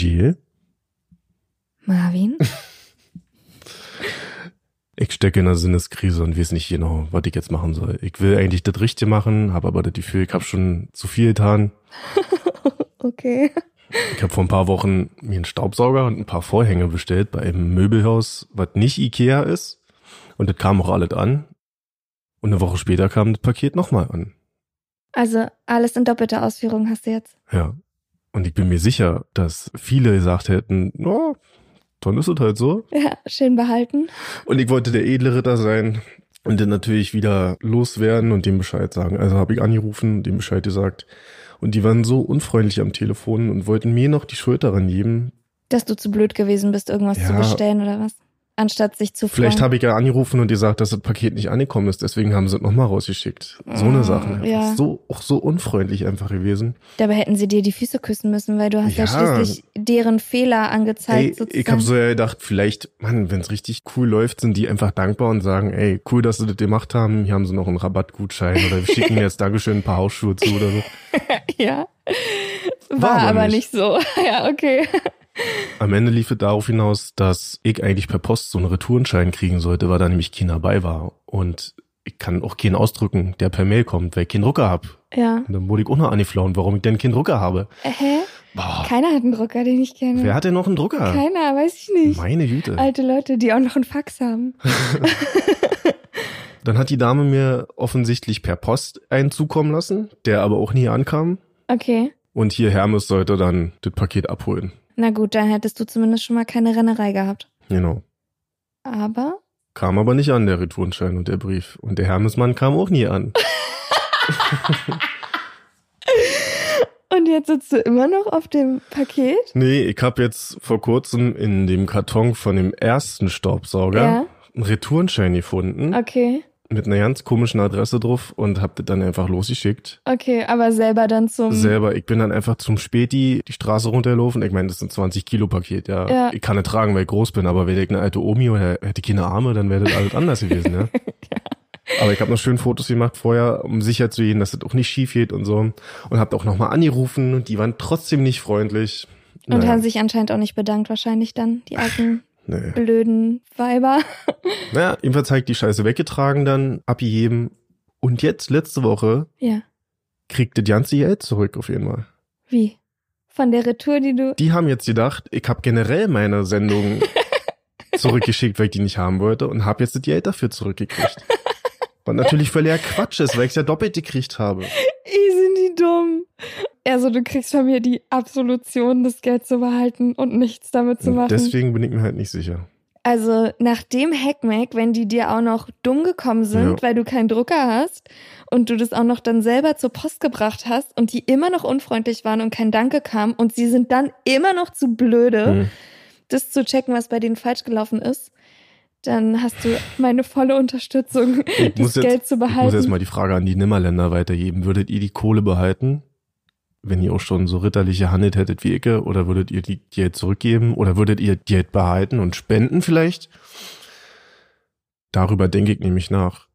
Jill? Marvin? Ich stecke in einer Sinneskrise und weiß nicht genau, was ich jetzt machen soll. Ich will eigentlich das Richtige machen, habe aber das Gefühl, ich habe schon zu viel getan. Okay. Ich habe vor ein paar Wochen mir einen Staubsauger und ein paar Vorhänge bestellt bei einem Möbelhaus, was nicht Ikea ist. Und das kam auch alles an. Und eine Woche später kam das Paket nochmal an. Also alles in doppelter Ausführung hast du jetzt. Ja. Und ich bin mir sicher, dass viele gesagt hätten, oh, dann ist es halt so. Ja, schön behalten. Und ich wollte der edle Ritter sein und dann natürlich wieder loswerden und dem Bescheid sagen. Also habe ich angerufen, dem Bescheid gesagt. Und die waren so unfreundlich am Telefon und wollten mir noch die Schuld daran geben. Dass du zu blöd gewesen bist, irgendwas zu Ja. bestellen oder was? Anstatt sich zu freuen. Vielleicht habe ich ja angerufen und gesagt, dass das Paket nicht angekommen ist, deswegen haben sie es nochmal rausgeschickt. So eine Ah, Sache. Ja. So, auch so unfreundlich einfach gewesen. Dabei hätten sie dir die Füße küssen müssen, weil du hast ja, Ja. schließlich deren Fehler angezeigt. Ey, sozusagen. ich habe so ja gedacht, vielleicht, Mann, wenn es richtig cool läuft, sind die einfach dankbar und sagen, ey, cool, dass sie das gemacht haben. Hier haben sie noch einen Rabattgutschein oder wir schicken jetzt Dankeschön ein paar Hausschuhe zu oder so. Ja. War, War aber aber nicht. nicht so. Ja, okay. Am Ende lief es darauf hinaus, dass ich eigentlich per Post so einen Retourenschein kriegen sollte, weil da nämlich keiner dabei war. Und ich kann auch keinen ausdrücken, der per Mail kommt, weil ich keinen Drucker hab. Ja. Und dann wurde ich auch noch angeflauen, warum ich denn keinen Drucker habe. Äh, Hä? Boah, Keiner hat einen Drucker, den ich kenne. wer hat denn noch einen Drucker? Keiner, weiß ich nicht. Meine Güte. Alte Leute, die auch noch einen Fax haben. Dann hat die Dame mir offensichtlich per Post einen zukommen lassen, der aber auch nie ankam. Okay. Und hier Hermes sollte dann das Paket abholen. Na gut, dann hättest du zumindest schon mal keine Rennerei gehabt. Genau. Aber Kam aber nicht an, der Retourenschein und der Brief. Und der Hermesmann kam auch nie an. Und jetzt sitzt du immer noch auf dem Paket? Nee, ich habe jetzt vor kurzem in dem Karton von dem ersten Staubsauger Ja. einen Retourenschein gefunden Okay. Mit einer ganz komischen Adresse drauf und hab das dann einfach losgeschickt. Okay, aber selber dann zum. Selber, ich bin dann einfach zum Späti die Straße runtergelaufen. Ich meine, das sind 20 Kilo Paket, ja. Ja. Ich kann nicht tragen, weil ich groß bin, aber wäre ich eine alte Omi oder hätte ich keine Arme, dann wäre das alles anders gewesen, ja. Aber ich habe noch schön Fotos gemacht vorher, um sicher zu gehen, dass das auch nicht schief geht und so. Und hab auch nochmal angerufen und die waren trotzdem nicht freundlich. Und Naja, haben sich anscheinend auch nicht bedankt, wahrscheinlich dann, die alten nee. blöden Weiber. Naja, jedenfalls ich die Scheiße weggetragen, dann abgegeben. Und jetzt, letzte Woche, Ja. kriegt das ganze Geld zurück auf jeden Fall. Wie? Von der Retour, die du. Die haben jetzt gedacht, ich habe generell meine Sendung zurückgeschickt, weil ich die nicht haben wollte und habe jetzt das Geld dafür zurückgekriegt. Was natürlich völliger Quatsch ist, weil ich es ja doppelt gekriegt habe. Ih, sind die dumm. Also du kriegst von mir die Absolution, das Geld zu behalten und nichts damit zu machen. deswegen bin ich mir halt nicht sicher. Also nach dem Hackmack, wenn die dir auch noch dumm gekommen sind, Ja. weil du keinen Drucker hast und du das auch noch dann selber zur Post gebracht hast und die immer noch unfreundlich waren und kein Danke kam und sie sind dann immer noch zu blöde, Hm. das zu checken, was bei denen falsch gelaufen ist, dann hast du meine volle Unterstützung, Ich das muss, jetzt, Geld zu ich muss behalten. jetzt mal die Frage an die Nimmerländer weitergeben. Würdet ihr die Kohle behalten, wenn ihr auch schon so ritterlich gehandelt hättet wie ich? Oder würdet ihr die Geld zurückgeben? Oder würdet ihr Geld behalten und spenden vielleicht? Darüber denke ich nämlich nach,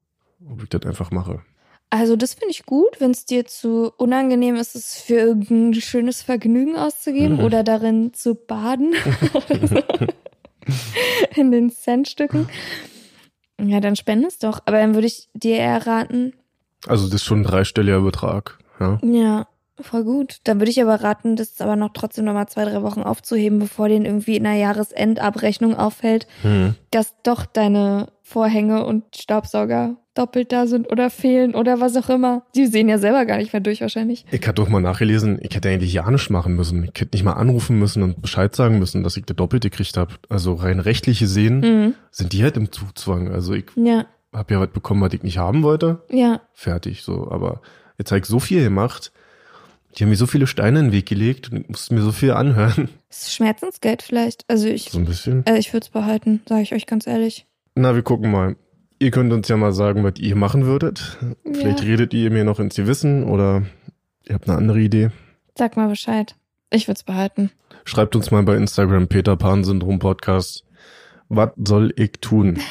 ob ich das einfach mache. Also das finde ich gut, wenn es dir zu unangenehm ist, es für irgendein schönes Vergnügen auszugeben Mhm. oder darin zu baden. In den Centstücken. Ja, dann spende es doch. Aber dann würde ich dir eher raten, Also das ist schon ein dreistelliger Betrag. Ja. ja, voll gut. Dann würde ich aber raten, das aber noch trotzdem noch mal zwei, drei Wochen aufzuheben, bevor denen irgendwie in der Jahresendabrechnung auffällt, Hm. dass doch deine Vorhänge und Staubsauger doppelt da sind oder fehlen oder was auch immer. Die sehen ja selber gar nicht mehr durch wahrscheinlich. Ich hatte doch mal nachgelesen, ich hätte eigentlich ja nichts machen müssen. Ich hätte nicht mal anrufen müssen und Bescheid sagen müssen, dass ich der Doppelte gekriegt habe. Also rein rechtlich gesehen Mhm. sind die halt im Zugzwang. Also ich Ja, habe ja was bekommen, was ich nicht haben wollte. ja. Fertig so. Aber jetzt habe ich so viel gemacht. Die haben mir so viele Steine in den Weg gelegt und ich musste mir so viel anhören. Das ist Schmerzensgeld vielleicht. Also ich, So ein bisschen. äh, ich würde es behalten, sage ich euch ganz ehrlich. Na, wir gucken mal. Ihr könnt uns ja mal sagen, was ihr machen würdet. Vielleicht Ja. redet ihr mir noch ins Gewissen oder ihr habt eine andere Idee. Sag mal Bescheid. Ich würde es behalten. Schreibt uns mal bei Instagram Peter Pan Syndrom Podcast. Was soll ich tun?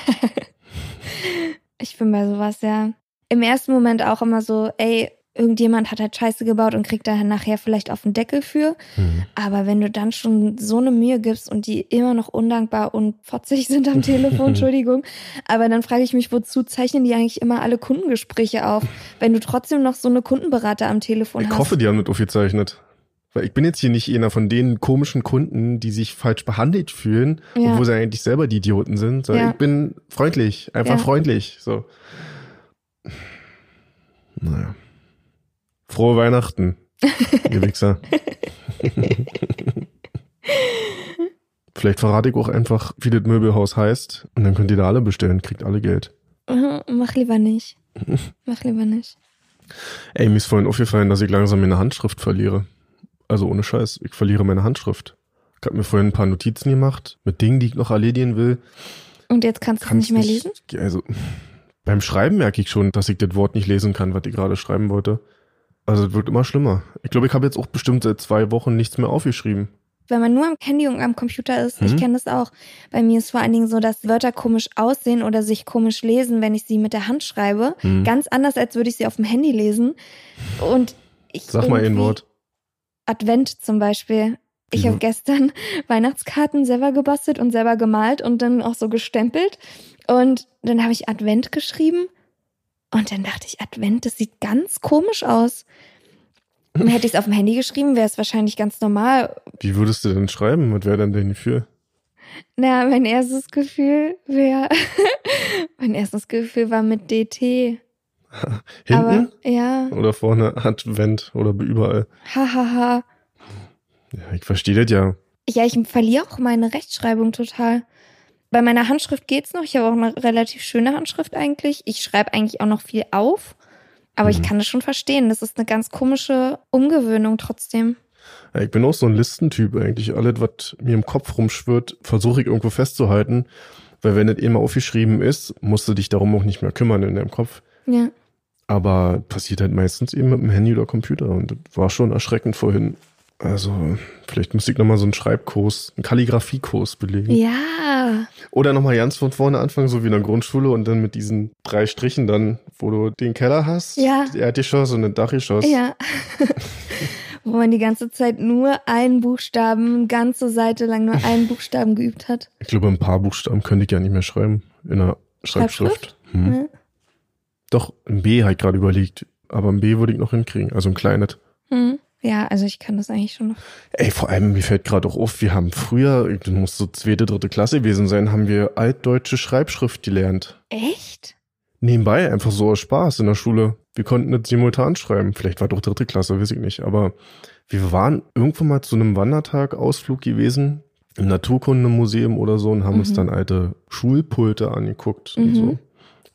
Ich bin bei sowas ja im ersten Moment auch immer so, ey, irgendjemand hat halt Scheiße gebaut und kriegt da nachher vielleicht auf den Deckel für. Hm. Aber wenn du dann schon so eine Mühe gibst und die immer noch undankbar und fotzig sind am Telefon, Entschuldigung, aber dann frage ich mich, wozu zeichnen die eigentlich immer alle Kundengespräche auf, wenn du trotzdem noch so eine Kundenberater am Telefon Ich hast? hoffe, die haben das aufgezeichnet. Weil ich bin jetzt hier nicht einer von den komischen Kunden, die sich falsch behandelt fühlen, Ja. obwohl sie eigentlich selber die Idioten sind. sondern Ja. Ich bin freundlich, einfach Ja. freundlich. So. Naja. Frohe Weihnachten, ihr Wichser. Vielleicht verrate ich auch einfach, wie das Möbelhaus heißt. Und dann könnt ihr da alle bestellen, kriegt alle Geld. Mhm, Mach lieber nicht. Mach lieber nicht. Ey, mir ist vorhin aufgefallen, dass ich langsam meine Handschrift verliere. Also ohne Scheiß, ich verliere meine Handschrift. Ich habe mir vorhin ein paar Notizen gemacht mit Dingen, die ich noch erledigen will. Und jetzt kannst du nicht mehr lesen? Also beim Schreiben merke ich schon, dass ich das Wort nicht lesen kann, was ich gerade schreiben wollte. Also es wird immer schlimmer. Ich glaube, ich habe jetzt auch bestimmt seit zwei Wochen nichts mehr aufgeschrieben. Wenn man nur am Handy und am Computer ist, ich Mhm. kenne das auch. Bei mir ist vor allen Dingen so, dass Wörter komisch aussehen oder sich komisch lesen, wenn ich sie mit der Hand schreibe. Hm. Ganz anders, als würde ich sie auf dem Handy lesen. Und ich Sag mal ein Wort. Advent zum Beispiel. Ich habe gestern Weihnachtskarten selber gebastelt und selber gemalt und dann auch so gestempelt. Und dann habe ich Advent geschrieben. Und dann dachte ich, Advent, das sieht ganz komisch aus. Und hätte ich es auf dem Handy geschrieben, wäre es wahrscheinlich ganz normal. Wie würdest du denn schreiben? Was wäre denn dein Gefühl? Na, mein erstes Gefühl wäre, mein erstes Gefühl war mit DT. Hinten Aber ja, oder vorne Advent oder überall? hahaha. Ja, ich verstehe das ja. Ja, ich verliere auch meine Rechtschreibung total. Bei meiner Handschrift geht's noch. Ich habe auch eine relativ schöne Handschrift eigentlich. Ich schreibe eigentlich auch noch viel auf. Aber ich Mhm. kann das schon verstehen. Das ist eine ganz komische Umgewöhnung trotzdem. Ja, ich bin auch so ein Listentyp eigentlich. Alles, was mir im Kopf rumschwirrt, versuche ich irgendwo festzuhalten. Weil wenn das eh mal aufgeschrieben ist, musst du dich darum auch nicht mehr kümmern in deinem Kopf. Ja. Aber passiert halt meistens eben mit dem Handy oder Computer. Und das war schon erschreckend vorhin. Also, vielleicht müsste ich nochmal so einen Schreibkurs, einen Kalligrafiekurs belegen. Ja. Oder nochmal ganz von vorne anfangen, so wie in der Grundschule und dann mit diesen drei Strichen dann, wo du den Keller hast, Ja. Erdgeschoss und ein Dachgeschoss. Ja. Wo man die ganze Zeit nur einen Buchstaben, ganze Seite lang nur einen Buchstaben geübt hat. Ich glaube, ein paar Buchstaben könnte ich ja nicht mehr schreiben in der Schreibschrift. Hm. Ja. Doch, ein B habe ich gerade überlegt. Aber ein B würde ich noch hinkriegen, also ein kleines. Hm. Ja, also ich kann das eigentlich schon noch. Ey, vor allem, mir fällt gerade auch auf, wir haben früher, das muss so zweite, dritte Klasse gewesen sein, haben wir altdeutsche Schreibschrift gelernt. Echt? Nebenbei, einfach so aus Spaß in der Schule. Wir konnten das simultan schreiben. Vielleicht war doch dritte Klasse, weiß ich nicht. Aber wir waren irgendwo mal zu einem Wandertag, Ausflug gewesen, im Naturkundemuseum oder so und haben uns Mhm. dann alte Schulpulte angeguckt und Mhm. so.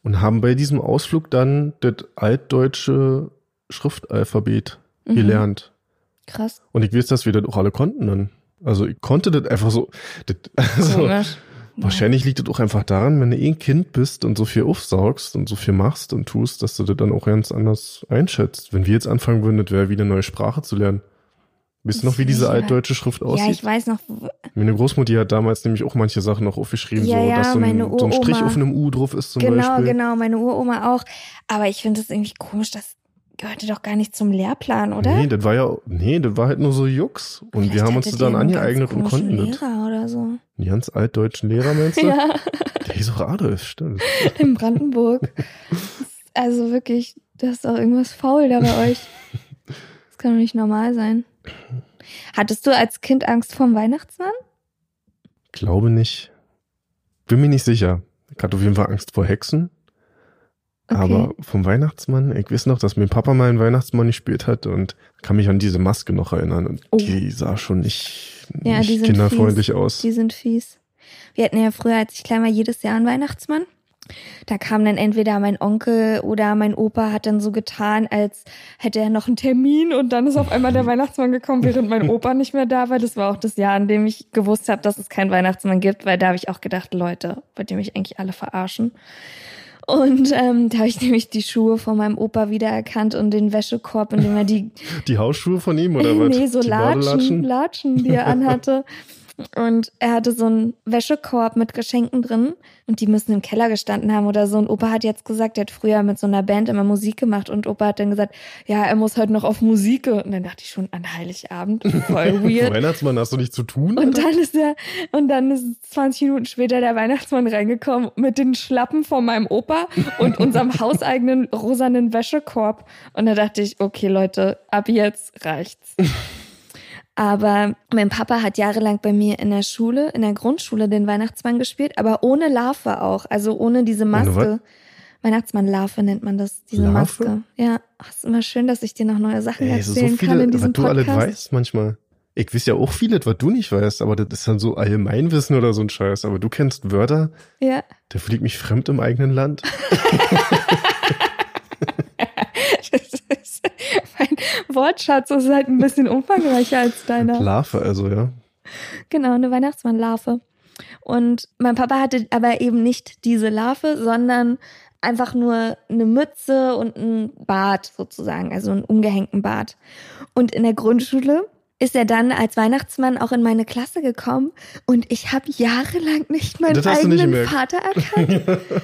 Und haben bei diesem Ausflug dann das altdeutsche Schriftalphabet Mhm. gelernt. Krass. Und ich weiß, dass wir das auch alle konnten dann. Also ich konnte das einfach so. Das, also, wahrscheinlich liegt das auch einfach daran, wenn du eh ein Kind bist und so viel aufsaugst und so viel machst und tust, dass du das dann auch ganz anders einschätzt. Wenn wir jetzt anfangen würden, das wäre wie eine neue Sprache zu lernen. Wisst ihr noch, wie diese altdeutsche Schrift Ja, aussieht? ich weiß noch. Meine Großmutter hat damals nämlich auch manche Sachen noch aufgeschrieben, Ja, so ja, dass so ein, so ein Strich auf einem U drauf ist zum genau, Beispiel. genau, meine Uroma auch. Aber ich finde das irgendwie komisch, das gehörte doch gar nicht zum Lehrplan, oder? Nee, das war ja, nee, das war halt nur so Jux. Und wir Vielleicht haben uns das dann einen angeeignet und konnten komischen das. Lehrer oder so. Die ganz altdeutschen Lehrer, meinst du? Ja, Der hieß auch Adolf, stimmt. in Brandenburg. Also wirklich, da ist doch irgendwas faul da bei euch. Das kann doch nicht normal sein. Hattest du als Kind Angst vorm Weihnachtsmann? Glaube nicht. Bin mir nicht sicher. Ich hatte auf jeden Fall Angst vor Hexen. Okay. Aber vom Weihnachtsmann, ich weiß noch, dass mein Papa mal einen Weihnachtsmann gespielt hat und kann mich an diese Maske noch erinnern. Und Oh. die sah schon nicht, Ja, nicht kinderfreundlich fies. aus. Die sind fies. Wir hatten ja früher, als ich klein war, jedes Jahr einen Weihnachtsmann. Da kam dann entweder mein Onkel oder mein Opa hat dann so getan, als hätte er noch einen Termin und dann ist auf einmal der Weihnachtsmann gekommen, während mein Opa nicht mehr da war. Das war auch das Jahr, in dem ich gewusst habe, dass es keinen Weihnachtsmann gibt, weil da habe ich auch gedacht, Leute, wollt ihr mich eigentlich alle verarschen? Und ähm, da habe ich nämlich die Schuhe von meinem Opa wiedererkannt und den Wäschekorb, in dem er die Die Hausschuhe von ihm oder was? Nee, so Latschen? Latschen, die er anhatte. Und er hatte so einen Wäschekorb mit Geschenken drin und die müssen im Keller gestanden haben oder so. Und Opa hat jetzt gesagt, er hat früher mit so einer Band immer Musik gemacht und Opa hat dann gesagt, ja, er muss heute noch auf Musik. Und dann dachte ich schon an Heiligabend, voll weird. Weihnachtsmann, hast du nichts zu tun? Und dann ist er, und dann ist 20 Minuten später der Weihnachtsmann reingekommen mit den Schlappen von meinem Opa und unserem hauseigenen rosanen Wäschekorb. Und da dachte ich, okay, Leute, ab jetzt reicht's. Aber mein Papa hat jahrelang bei mir in der Schule, in der Grundschule den Weihnachtsmann gespielt, aber ohne Larve auch, also ohne diese Maske. Weihnachtsmann-Larve nennt man das, diese Larve? Maske. Ja, ach, ist immer schön, dass ich dir noch neue Sachen Ey, erzählen so kann in viele, diesem was du alles Podcast. weißt manchmal. Ich weiß ja auch vieles, was du nicht weißt, aber das ist dann so Allgemeinwissen oder so ein Scheiß. Aber du kennst Wörter, Ja. der fliegt mich fremd im eigenen Land. Das ist, mein Wortschatz ist halt ein bisschen umfangreicher als deiner. Larve also, ja. Genau, eine Weihnachtsmannlarve. Und mein Papa hatte aber eben nicht diese Larve, sondern einfach nur eine Mütze und ein Bart sozusagen, also einen umgehängten Bart. Und in der Grundschule ist er dann als Weihnachtsmann auch in meine Klasse gekommen und ich habe jahrelang nicht meinen nicht eigenen gemerkt. Vater erkannt.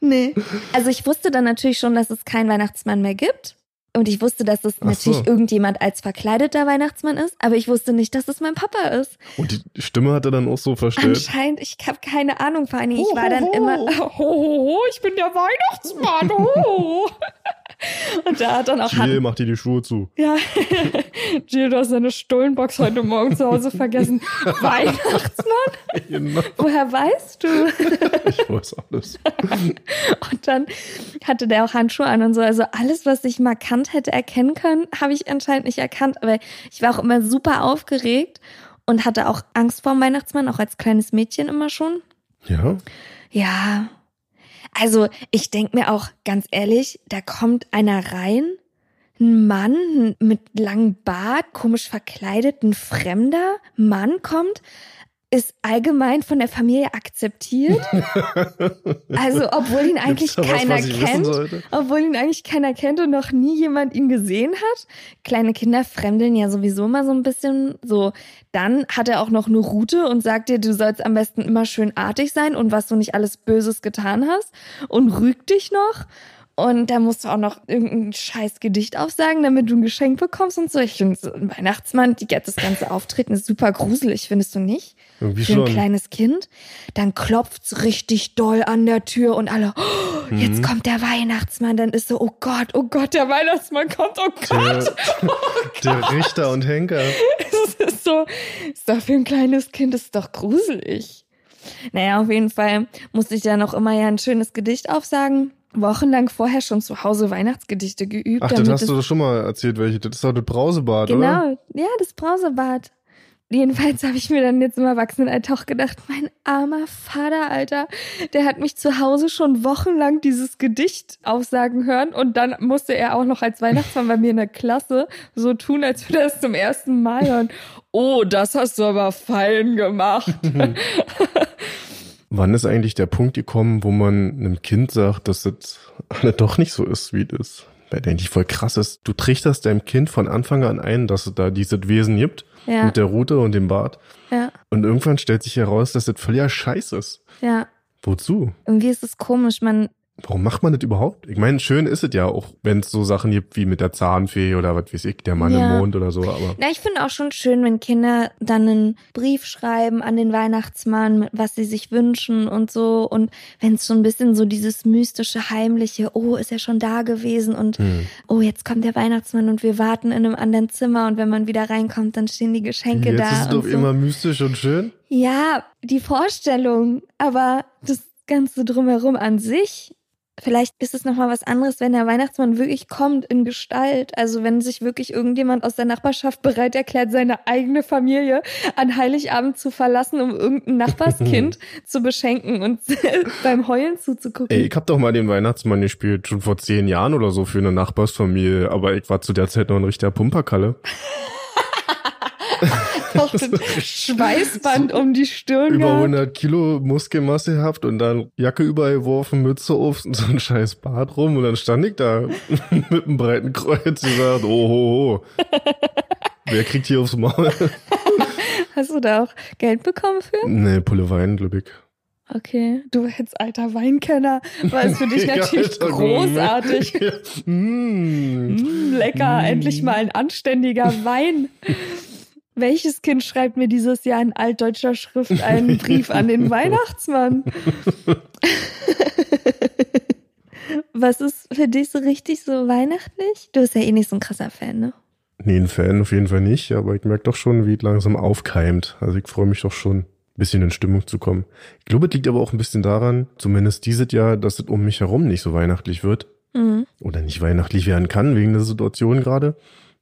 Nee. Also ich wusste dann natürlich schon, dass es keinen Weihnachtsmann mehr gibt. Und ich wusste, dass es Ach natürlich so. irgendjemand als verkleideter Weihnachtsmann ist, aber ich wusste nicht, dass es mein Papa ist. Und die Stimme hat er dann auch so verstellt. Anscheinend, ich habe keine Ahnung, vor allem, ich war dann immer, ho, ho, ho, ich bin der Weihnachtsmann, ho. Und da hat dann auch Jill, Han mach dir die Schuhe zu. ja, Jill, du hast deine Stullenbox heute Morgen zu Hause vergessen. Weihnachtsmann? Genau. Woher weißt du? Ich weiß alles. Und dann hatte der auch Handschuhe an und so. Also alles, was ich markant hätte erkennen können, habe ich anscheinend nicht erkannt. Aber ich war auch immer super aufgeregt und hatte auch Angst vor dem Weihnachtsmann, auch als kleines Mädchen immer schon. Ja? Ja. Also ich denk mir auch ganz ehrlich, da kommt einer rein, ein Mann mit langem Bart, komisch verkleidet, ein fremder Mann kommt, ist allgemein von der Familie akzeptiert. Also obwohl ihn eigentlich was, keiner was kennt. Obwohl ihn eigentlich keiner kennt und noch nie jemand ihn gesehen hat. Kleine Kinder fremdeln ja sowieso immer so ein bisschen so. Dann hat er auch noch eine Route und sagt dir, du sollst am besten immer schön artig sein und was du nicht alles Böses getan hast und rügt dich noch. Und da musst du auch noch irgendein scheiß Gedicht aufsagen, damit du ein Geschenk bekommst und so. Ich finde, so ein Weihnachtsmann, die, das ganze Auftreten ist super gruselig, findest du nicht? Irgendwie für ein schon. kleines Kind. Dann klopft's richtig doll an der Tür und alle, oh, Mhm. jetzt kommt der Weihnachtsmann. Dann ist so, oh Gott, oh Gott, der Weihnachtsmann kommt, oh Gott. Der, der Richter und Henker. Es ist so, ist doch für ein kleines Kind, ist doch gruselig. Naja, auf jeden Fall musste ich ja noch immer ja ein schönes Gedicht aufsagen. Wochenlang vorher schon zu Hause Weihnachtsgedichte geübt. Ach, das hast du doch schon mal erzählt, welche. Das ist doch das Brausebad, oder? Genau, ja, das Brausebad. Jedenfalls habe ich mir dann jetzt im Erwachsenenalter auch gedacht, mein armer Vater, Alter, der hat mich zu Hause schon wochenlang dieses Gedicht aufsagen hören und dann musste er auch noch als Weihnachtsmann bei mir in der Klasse so tun, als würde er es zum ersten Mal hören. Oh, das hast du aber fein gemacht. Wann ist eigentlich der Punkt gekommen, wo man einem Kind sagt, dass das alle doch nicht so ist, wie das der eigentlich voll krass ist. Du trichterst deinem Kind von Anfang an ein, dass es da dieses Wesen gibt. Ja. Mit der Rute und dem Bart. Ja, Und irgendwann stellt sich heraus, dass das völliger Scheiß ist. ja. Wozu? Irgendwie ist es komisch, man, Warum macht man das überhaupt? Ich meine, schön ist es ja auch, wenn es so Sachen gibt wie mit der Zahnfee oder was weiß ich, der Mann Ja. im Mond oder so, aber Na, ich finde auch schon schön, wenn Kinder dann einen Brief schreiben an den Weihnachtsmann, was sie sich wünschen und so. Und wenn es so ein bisschen so dieses mystische, heimliche, oh, ist er schon da gewesen und hm. oh, jetzt kommt der Weihnachtsmann und wir warten in einem anderen Zimmer und wenn man wieder reinkommt, dann stehen die Geschenke jetzt da. ist es und doch so. immer mystisch und schön. Ja, die Vorstellung, aber das Ganze drumherum an sich Vielleicht ist es nochmal was anderes, wenn der Weihnachtsmann wirklich kommt in Gestalt. Also wenn sich wirklich irgendjemand aus der Nachbarschaft bereit erklärt, seine eigene Familie an Heiligabend zu verlassen, um irgendein Nachbarskind zu beschenken und beim Heulen zuzugucken. Ey, ich hab doch mal den Weihnachtsmann gespielt, schon vor zehn Jahren oder so für eine Nachbarsfamilie, aber ich war zu der Zeit noch ein richtiger Pumperkalle. Noch ein Schweißband um die Stirn. Über gehabt. 100 Kilo Muskelmasse gehabt und dann Jacke übergeworfen, Mütze auf und so ein scheiß Bart rum und dann stand ich da mit einem breiten Kreuz und gesagt, oh, ho, ho. Wer kriegt hier aufs Maul? Hast du da auch Geld bekommen für? Nee, Pulle Wein, glaub ich. Okay, du als alter Weinkenner war es für dich natürlich Alter, großartig. Ja. Mm. Mm, lecker, endlich mal ein anständiger Wein. Welches Kind schreibt mir dieses Jahr in altdeutscher Schrift einen Brief an den Weihnachtsmann? Was ist für dich so richtig so weihnachtlich? Du bist ja eh nicht so ein krasser Fan, ne? Nee, ein Fan auf jeden Fall nicht, aber ich merke doch schon, wie es langsam aufkeimt. Also ich freue mich doch schon, ein bisschen in Stimmung zu kommen. Ich glaube, es liegt aber auch ein bisschen daran, zumindest dieses Jahr, dass es um mich herum nicht so weihnachtlich wird. Mhm. Oder nicht weihnachtlich werden kann, wegen der Situation gerade.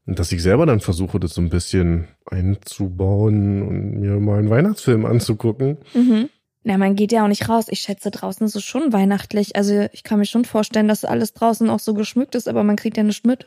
Und dass ich selber dann versuche, das so ein bisschen einzubauen und mir mal einen Weihnachtsfilm anzugucken. Mhm. Na, man geht ja auch nicht raus. Ich schätze, draußen ist es schon weihnachtlich. Also ich kann mir schon vorstellen, dass alles draußen auch so geschmückt ist, aber man kriegt ja nichts mit,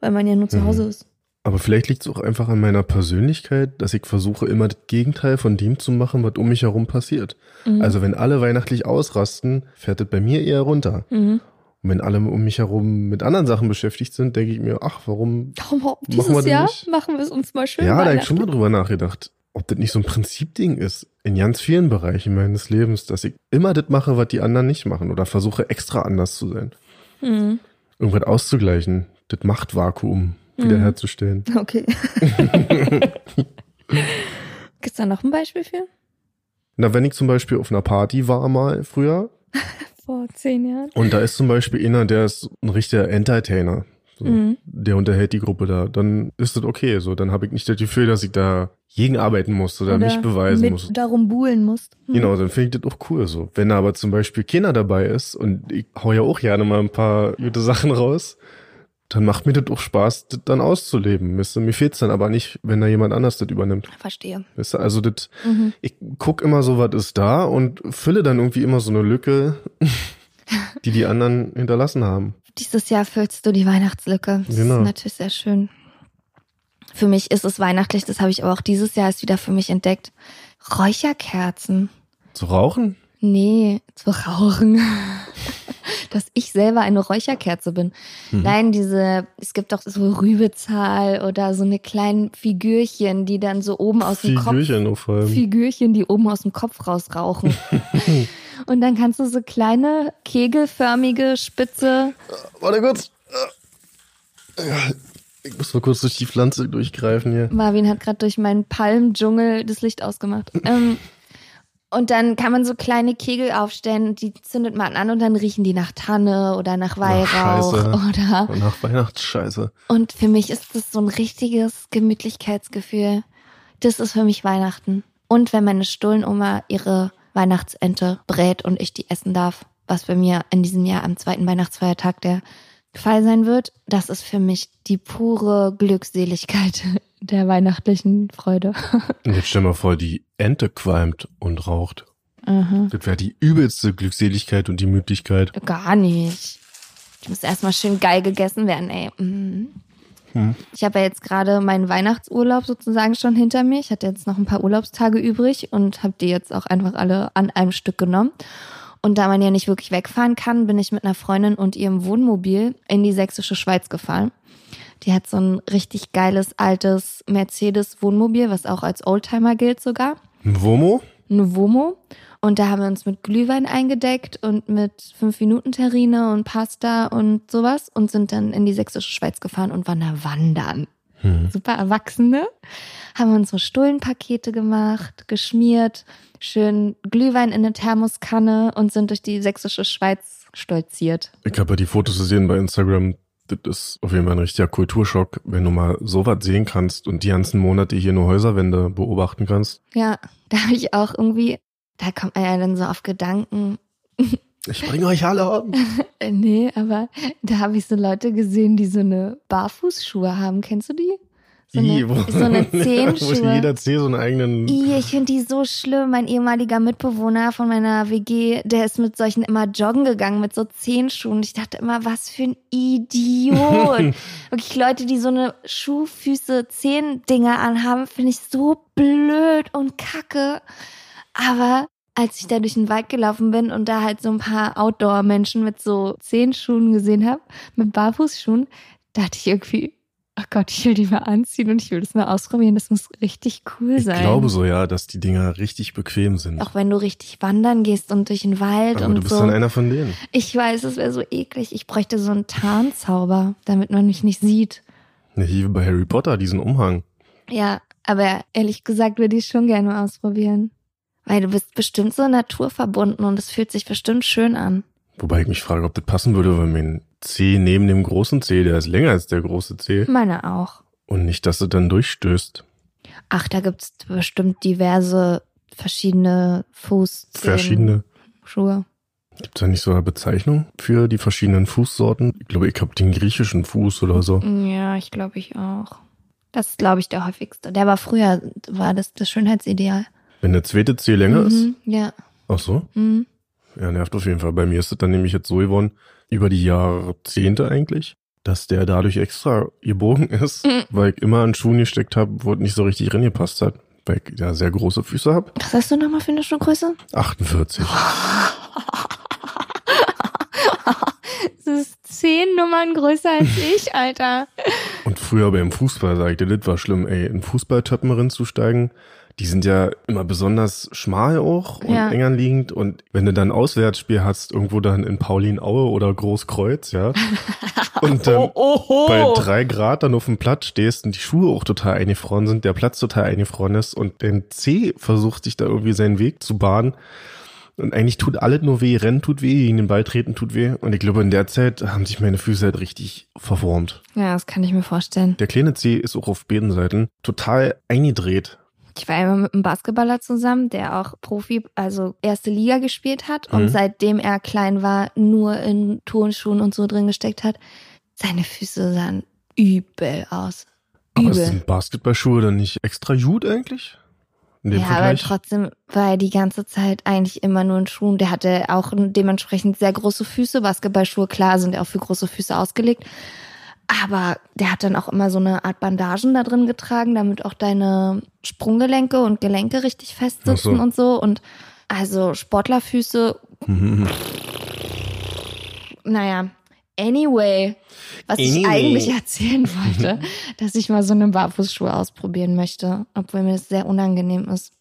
weil man ja nur zu Mhm. Hause ist. Aber vielleicht liegt es auch einfach an meiner Persönlichkeit, dass ich versuche, immer das Gegenteil von dem zu machen, was um mich herum passiert. Mhm. Also wenn alle weihnachtlich ausrasten, fährt es bei mir eher runter. Mhm. Und wenn alle um mich herum mit anderen Sachen beschäftigt sind, denke ich mir, ach, warum? Warum Machen wir dieses Jahr nicht? machen wir es uns mal schön. ja, da habe ich schon mal drüber nachgedacht, ob das nicht so ein Prinzipding ist. In ganz vielen Bereichen meines Lebens, dass ich immer das mache, was die anderen nicht machen oder versuche extra anders zu sein. Mhm. Irgendwas auszugleichen, das Machtvakuum Mhm. wiederherzustellen. Okay. Gibt's da noch ein Beispiel für? Na, wenn ich zum Beispiel auf einer Party war mal früher, Vor zehn Jahren. Und da ist zum Beispiel einer, der ist ein richtiger Entertainer. So, Mhm. Der unterhält die Gruppe da. Dann ist das okay. So, dann habe ich nicht das Gefühl, dass ich da gegen arbeiten muss oder, mich beweisen mit muss. darum buhlen musst. Mhm. Genau, dann finde ich das auch cool so. Wenn da aber zum Beispiel keiner dabei ist und ich hau ja auch gerne mal ein paar gute Sachen raus, dann macht mir das auch Spaß, das dann auszuleben. Weißt du? Mir fehlt's dann aber nicht, wenn da jemand anders das übernimmt. Verstehe. Weißt du? Also das, Mhm. ich guck immer so, was ist da und fülle dann irgendwie immer so eine Lücke, die die anderen hinterlassen haben. Dieses Jahr füllst du die Weihnachtslücke. Das Genau. ist natürlich sehr schön. Für mich ist es weihnachtlich, das habe ich aber auch dieses Jahr erst wieder für mich entdeckt. Räucherkerzen. Zu rauchen? Nee, zu rauchen. Dass ich selber eine Räucherkerze bin. Mhm. Nein, diese, es gibt doch so Rübezahl oder so eine kleinen Figürchen, die dann so oben aus dem Kopf. Figürchen nur vor allem. Figürchen, die oben aus dem Kopf rausrauchen. Und dann kannst du so kleine, kegelförmige, spitze. Warte kurz. Ja, Ich muss mal kurz durch die Pflanze durchgreifen hier. Marvin hat gerade durch meinen Palmdschungel das Licht ausgemacht. ähm, und dann kann man so kleine Kegel aufstellen, die zündet man an und dann riechen die nach Tanne oder nach Weihrauch Scheiße. oder. Und nach Weihnachtsscheiße. Und für mich ist das so ein richtiges Gemütlichkeitsgefühl. Das ist für mich Weihnachten. Und wenn meine Stullenoma ihre Weihnachtsente brät und ich die essen darf, was bei mir in diesem Jahr am zweiten Weihnachtsfeiertag der Fall sein wird, das ist für mich die pure Glückseligkeit der weihnachtlichen Freude. Und jetzt stell mal vor, die Ente qualmt und raucht. Aha. Das wäre die übelste Glückseligkeit und Gemütlichkeit. Gar nicht. Ich muss erstmal schön geil gegessen werden, ey. Mhm. Hm. Ich habe ja jetzt gerade meinen Weihnachtsurlaub sozusagen schon hinter mir. Ich hatte jetzt noch ein paar Urlaubstage übrig und habe die jetzt auch einfach alle an einem Stück genommen. Und da man ja nicht wirklich wegfahren kann, bin ich mit einer Freundin und ihrem Wohnmobil in die sächsische Schweiz gefahren. Die hat so ein richtig geiles altes Mercedes-Wohnmobil, was auch als Oldtimer gilt sogar Ein Womo? eine Womo. Und da haben wir uns mit Glühwein eingedeckt und mit 5-Minuten-Terrine und Pasta und sowas und sind dann in die sächsische Schweiz gefahren und waren da wandern. Hm. Super Erwachsene. Haben unsere Stullenpakete gemacht, geschmiert, schön Glühwein in eine Thermoskanne und sind durch die sächsische Schweiz stolziert. Ich habe ja die Fotos gesehen bei Instagram. Das ist auf jeden Fall ein richtiger Kulturschock, wenn du mal sowas sehen kannst und die ganzen Monate hier nur Häuserwände beobachten kannst. Ja, da habe ich auch irgendwie, da kommt man ja dann so auf Gedanken. Ich bringe euch alle um. Nee, aber da habe ich so Leute gesehen, die so eine Barfußschuhe haben. Kennst du die? So eine, I, wo, so eine wo Zehenschuhe. jeder Zeh so einen eigenen. I, ich finde die so schlimm. Mein ehemaliger Mitbewohner von meiner WG, der ist mit solchen immer joggen gegangen, mit so Zehenschuhen. Ich dachte immer, was für ein Idiot. Wirklich Leute, die so eine Schuhfüße, Zehendinger anhaben, finde ich so blöd und kacke. Aber als ich da durch den Wald gelaufen bin und da halt so ein paar Outdoor-Menschen mit so Zehenschuhen gesehen habe, mit Barfußschuhen, dachte ich irgendwie, oh Gott, ich will die mal anziehen und ich will das mal ausprobieren. Das muss richtig cool Ich sein. glaube so, ja, dass die Dinger richtig bequem sind. Auch wenn du richtig wandern gehst und durch den Wald Aber und du bist so. dann einer von denen. Ich weiß, es wäre so eklig. Ich bräuchte so einen Tarnzauber, damit man mich nicht sieht. Hier bei Harry Potter, diesen Umhang. Ja, aber ehrlich gesagt würde ich schon gerne mal ausprobieren. Weil du bist bestimmt so naturverbunden und es fühlt sich bestimmt schön an. Wobei ich mich frage, ob das passen würde, weil mein C neben dem großen C, der ist länger als der große C. Meine auch. Und nicht, dass es dann durchstößt. Ach, da gibt's bestimmt diverse verschiedene Fuß Verschiedene. Schuhe. Gibt es da nicht so eine Bezeichnung für die verschiedenen Fußsorten? Ich glaube, ich habe den griechischen Fuß oder so. Ja, ich glaube ich auch. Das ist, glaube ich, der häufigste. Der war früher, war das das Schönheitsideal. Wenn der zweite C länger ist? Mhm, ja. Ach so? Mhm. Ja, nervt auf jeden Fall. Bei mir ist es dann nämlich jetzt so geworden, über die Jahrzehnte eigentlich, dass der dadurch extra gebogen ist, Mhm. weil ich immer an Schuhen gesteckt habe, wo es nicht so richtig reingepasst hat. Weil ich ja sehr große Füße habe. Was hast du nochmal für eine Schuhgröße? 48. Das ist zehn Nummern größer als ich, Alter. Und früher beim Fußball sagte, ich, das war schlimm, ey, in Fußballtöppen reinzusteigen. Die sind ja immer besonders schmal auch und Ja. eng anliegend. Und wenn du dann Auswärtsspiel hast, irgendwo dann in Paulin-Aue oder Großkreuz, ja, und dann oh, bei drei Grad dann auf dem Platz stehst und die Schuhe auch total eingefroren sind, der Platz total eingefroren ist und dein C versucht sich da irgendwie seinen Weg zu bahnen. Und eigentlich tut alles nur weh, Rennen tut weh, gegen den Ball treten tut weh. Und ich glaube, in der Zeit haben sich meine Füße halt richtig verformt. Ja, das kann ich mir vorstellen. Der kleine C ist auch auf beiden Seiten total eingedreht. Ich war immer mit einem Basketballer zusammen, der auch Profi, also erste Liga gespielt hat und Mhm. seitdem er klein war, nur in Turnschuhen und so drin gesteckt hat. Seine Füße sahen übel aus. Aber Übel. sind Basketballschuhe dann nicht extra gut eigentlich? Ja, aber Vergleich? trotzdem war er die ganze Zeit eigentlich immer nur in Schuhen. Der hatte auch dementsprechend sehr große Füße. Basketballschuhe, klar, sind ja auch für große Füße ausgelegt. Aber der hat dann auch immer so eine Art Bandagen da drin getragen, damit auch deine Sprunggelenke und Gelenke richtig fest Ach so. sitzen und so. Und also Sportlerfüße, Mhm. naja. Anyway, was ich Anyway. eigentlich erzählen wollte, dass ich mal so eine Barfußschuhe ausprobieren möchte, obwohl mir das sehr unangenehm ist.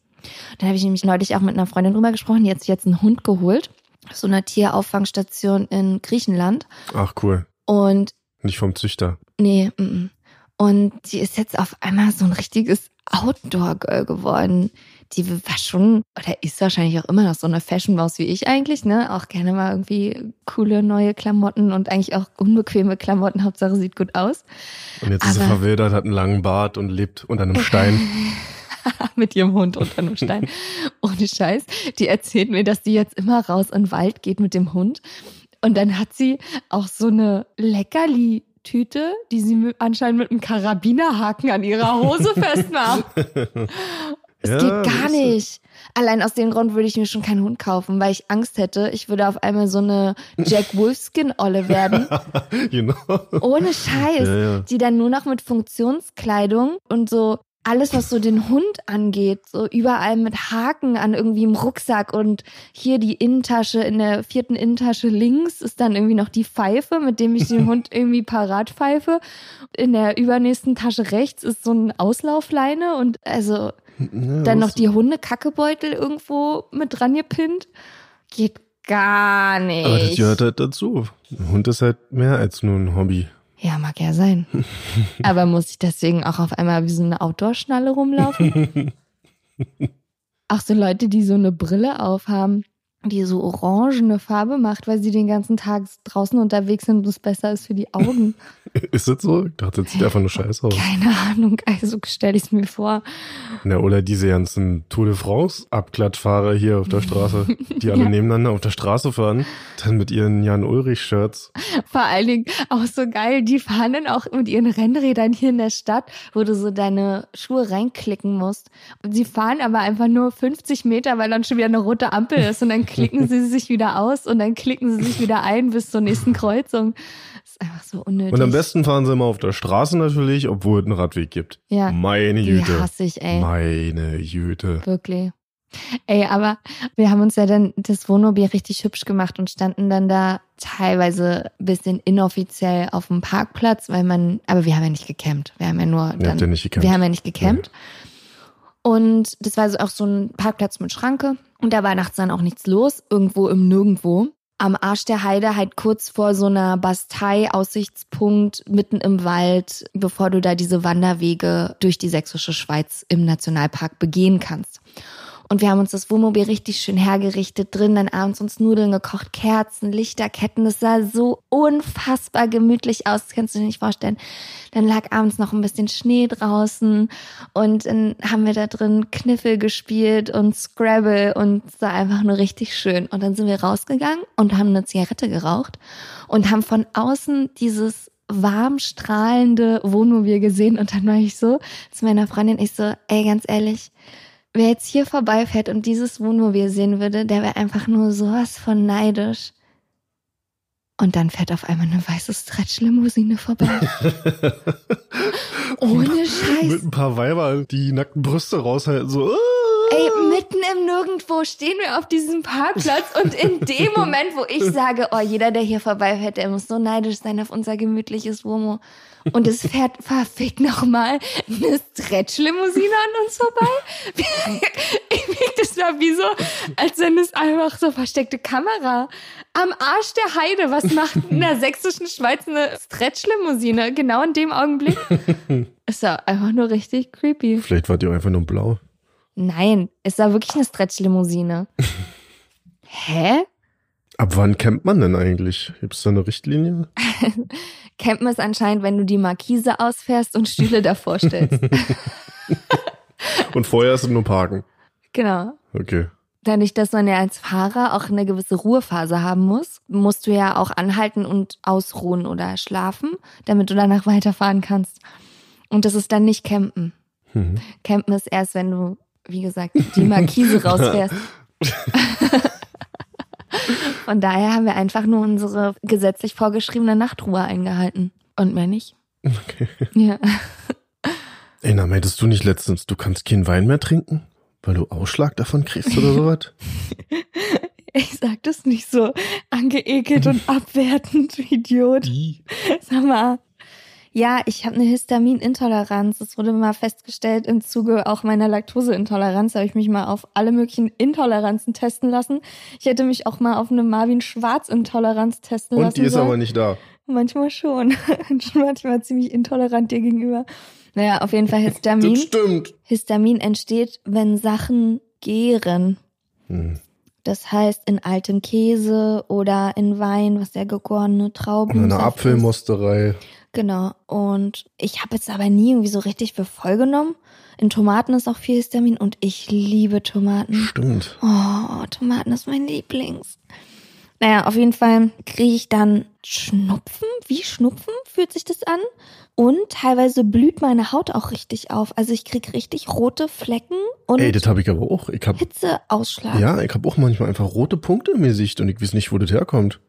Dann habe ich nämlich neulich auch mit einer Freundin drüber gesprochen, die hat sich jetzt einen Hund geholt, so einer Tierauffangstation in Griechenland. Ach cool. Und Nicht vom Züchter. nee, mm, mm. und die ist jetzt auf einmal so ein richtiges Outdoor-Girl geworden. Die war schon, oder ist wahrscheinlich auch immer noch so eine Fashion-Maus wie ich eigentlich, ne? Auch gerne mal irgendwie coole neue Klamotten und eigentlich auch unbequeme Klamotten. Hauptsache sieht gut aus. Und jetzt ist sie Aber- verwildert, hat einen langen Bart und lebt unter einem Stein. mit ihrem Hund unter einem Stein. Ohne Scheiß. Die erzählt mir, dass die jetzt immer raus in den Wald geht mit dem Hund. Und dann hat sie auch so eine Leckerli-Tüte, die sie mit, anscheinend mit einem Karabinerhaken an ihrer Hose festmacht. Es Ja, geht gar nicht. Allein aus dem Grund würde ich mir schon keinen Hund kaufen, weil ich Angst hätte, ich würde auf einmal so eine Jack Wolfskin-Olle werden. genau. Ohne Scheiß. Ja, ja. Die dann nur noch mit Funktionskleidung und so alles, was so den Hund angeht, so überall mit Haken an irgendwie im Rucksack und hier die Innentasche, in der vierten Innentasche links ist dann irgendwie noch die Pfeife, mit dem ich den Hund irgendwie parat pfeife. In der übernächsten Tasche rechts ist so ein Auslaufleine und also Ja, dann noch die Hundekackebeutel irgendwo mit dran gepinnt. Geht gar nicht. Aber das gehört halt dazu. Ein Hund ist halt mehr als nur ein Hobby. Ja, mag ja sein. Aber muss ich deswegen auch auf einmal wie so eine Outdoor-Schnalle rumlaufen? Auch so Leute, die so eine Brille aufhaben. Die so orangene Farbe macht, weil sie den ganzen Tag draußen unterwegs sind und es besser ist für die Augen. Ist das so? Ich dachte, das sieht einfach nur scheiße aus. Keine Ahnung, also stelle ich es mir vor. Na, oder diese ganzen Tour de France Abklatschfahrer hier auf der Straße, die alle Ja. nebeneinander auf der Straße fahren, dann mit ihren Jan Ulrich Shirts. Vor allen Dingen auch so geil, die fahren dann auch mit ihren Rennrädern hier in der Stadt, wo du so deine Schuhe reinklicken musst. Und sie fahren aber einfach nur 50 Meter, weil dann schon wieder eine rote Ampel ist und dann klicken sie sich wieder aus und dann klicken sie sich wieder ein bis zur nächsten Kreuzung. Das ist einfach so unnötig. Und am besten fahren sie immer auf der Straße natürlich, obwohl es einen Radweg gibt. Ja. Meine Die Jüte. hasse ich, ey. Meine Jüte. Wirklich. Ey, aber wir haben uns ja dann das Wohnmobil richtig hübsch gemacht und standen dann da teilweise ein bisschen inoffiziell auf dem Parkplatz, weil man, aber wir haben ja nicht gecampt. Wir haben ja nur dann, ja nicht wir haben ja nicht gecampt. Und das war so auch so ein Parkplatz mit Schranke. Und da war nachts dann auch nichts los, irgendwo im Nirgendwo. Am Arsch der Heide, halt kurz vor so einer Bastei-Aussichtspunkt mitten im Wald, bevor du da diese Wanderwege durch die sächsische Schweiz im Nationalpark begehen kannst. Und wir haben uns das Wohnmobil richtig schön hergerichtet, drin dann abends uns Nudeln gekocht, Kerzen, Lichterketten. Das sah so unfassbar gemütlich aus, das kannst du dir nicht vorstellen. Dann lag abends noch ein bisschen Schnee draußen und dann haben wir da drin Kniffel gespielt und Scrabble und es war einfach nur richtig schön. Und dann sind wir rausgegangen und haben eine Zigarette geraucht und haben von außen dieses warm strahlende Wohnmobil gesehen und dann war ich so zu meiner Freundin, ich so, ey, ganz ehrlich, wer jetzt hier vorbeifährt und dieses Wohnmobil sehen würde, der wäre einfach nur sowas von neidisch. Und dann fährt auf einmal eine weiße Stretch-Limousine vorbei. Ohne Mit Scheiß. ein paar Weibern, die nackten Brüste raushalten, so. Ey, mitten im Nirgendwo stehen wir auf diesem Parkplatz und in dem Moment, wo ich sage, oh, jeder, der hier vorbeifährt, der muss so neidisch sein auf unser gemütliches Womo. Und es fährt verfickt nochmal eine Stretch-Limousine an uns vorbei. Ich finde, das war wie so, als wenn es einfach so versteckte Kamera. Am Arsch der Heide, was macht in der sächsischen Schweiz eine Stretch-Limousine? Genau in dem Augenblick. Es war einfach nur richtig creepy. Vielleicht war die auch einfach nur blau. Nein, es war wirklich eine Stretch-Limousine. Hä? Ab wann campt man denn eigentlich? Gibt's da eine Richtlinie? Campen ist anscheinend, wenn du die Markise ausfährst und Stühle davor stellst. Und vorher ist es nur Parken. genau. Okay. Dadurch, dass man ja als Fahrer auch eine gewisse Ruhephase haben muss, musst du ja auch anhalten und ausruhen oder schlafen, damit du danach weiterfahren kannst. Und das ist dann nicht Campen. Mhm. Campen ist erst, wenn du, wie gesagt, die Markise rausfährst. Von daher haben wir einfach nur unsere gesetzlich vorgeschriebene Nachtruhe eingehalten. Und mehr nicht. Okay. Ja. Ey, na, meintest du nicht letztens, du kannst keinen Wein mehr trinken? Weil du Ausschlag davon kriegst oder sowas? Ich sag das nicht so angeekelt und abwertend, Idiot. Sag mal. Ja, ich habe eine Histaminintoleranz. Das wurde mal festgestellt im Zuge auch meiner Laktoseintoleranz. Habe ich mich mal auf alle möglichen Intoleranzen testen lassen. Ich hätte mich auch mal auf eine Marvin Schwarz Intoleranz testen lassen. Und die ist sollen. aber nicht da. Manchmal schon. Manchmal ziemlich intolerant dir gegenüber. Naja, auf jeden Fall Histamin. Das stimmt. Histamin entsteht, wenn Sachen gären. Hm. Das heißt in altem Käse oder in Wein, was der gegorene Trauben. Und eine Apfelmusterei. Genau. Und ich habe jetzt aber nie irgendwie so richtig für voll genommen. In Tomaten ist auch viel Histamin und ich liebe Tomaten. Stimmt. Oh, Tomaten ist mein Lieblings. Naja, auf jeden Fall kriege ich dann Schnupfen. Wie Schnupfen fühlt sich das an? Und teilweise blüht meine Haut auch richtig auf. Also ich krieg richtig rote Flecken und Ey, das habe ich aber auch. Ich hab, Hitzeausschlag. ja, ich habe auch manchmal einfach rote Punkte im Gesicht und ich weiß nicht, wo das herkommt.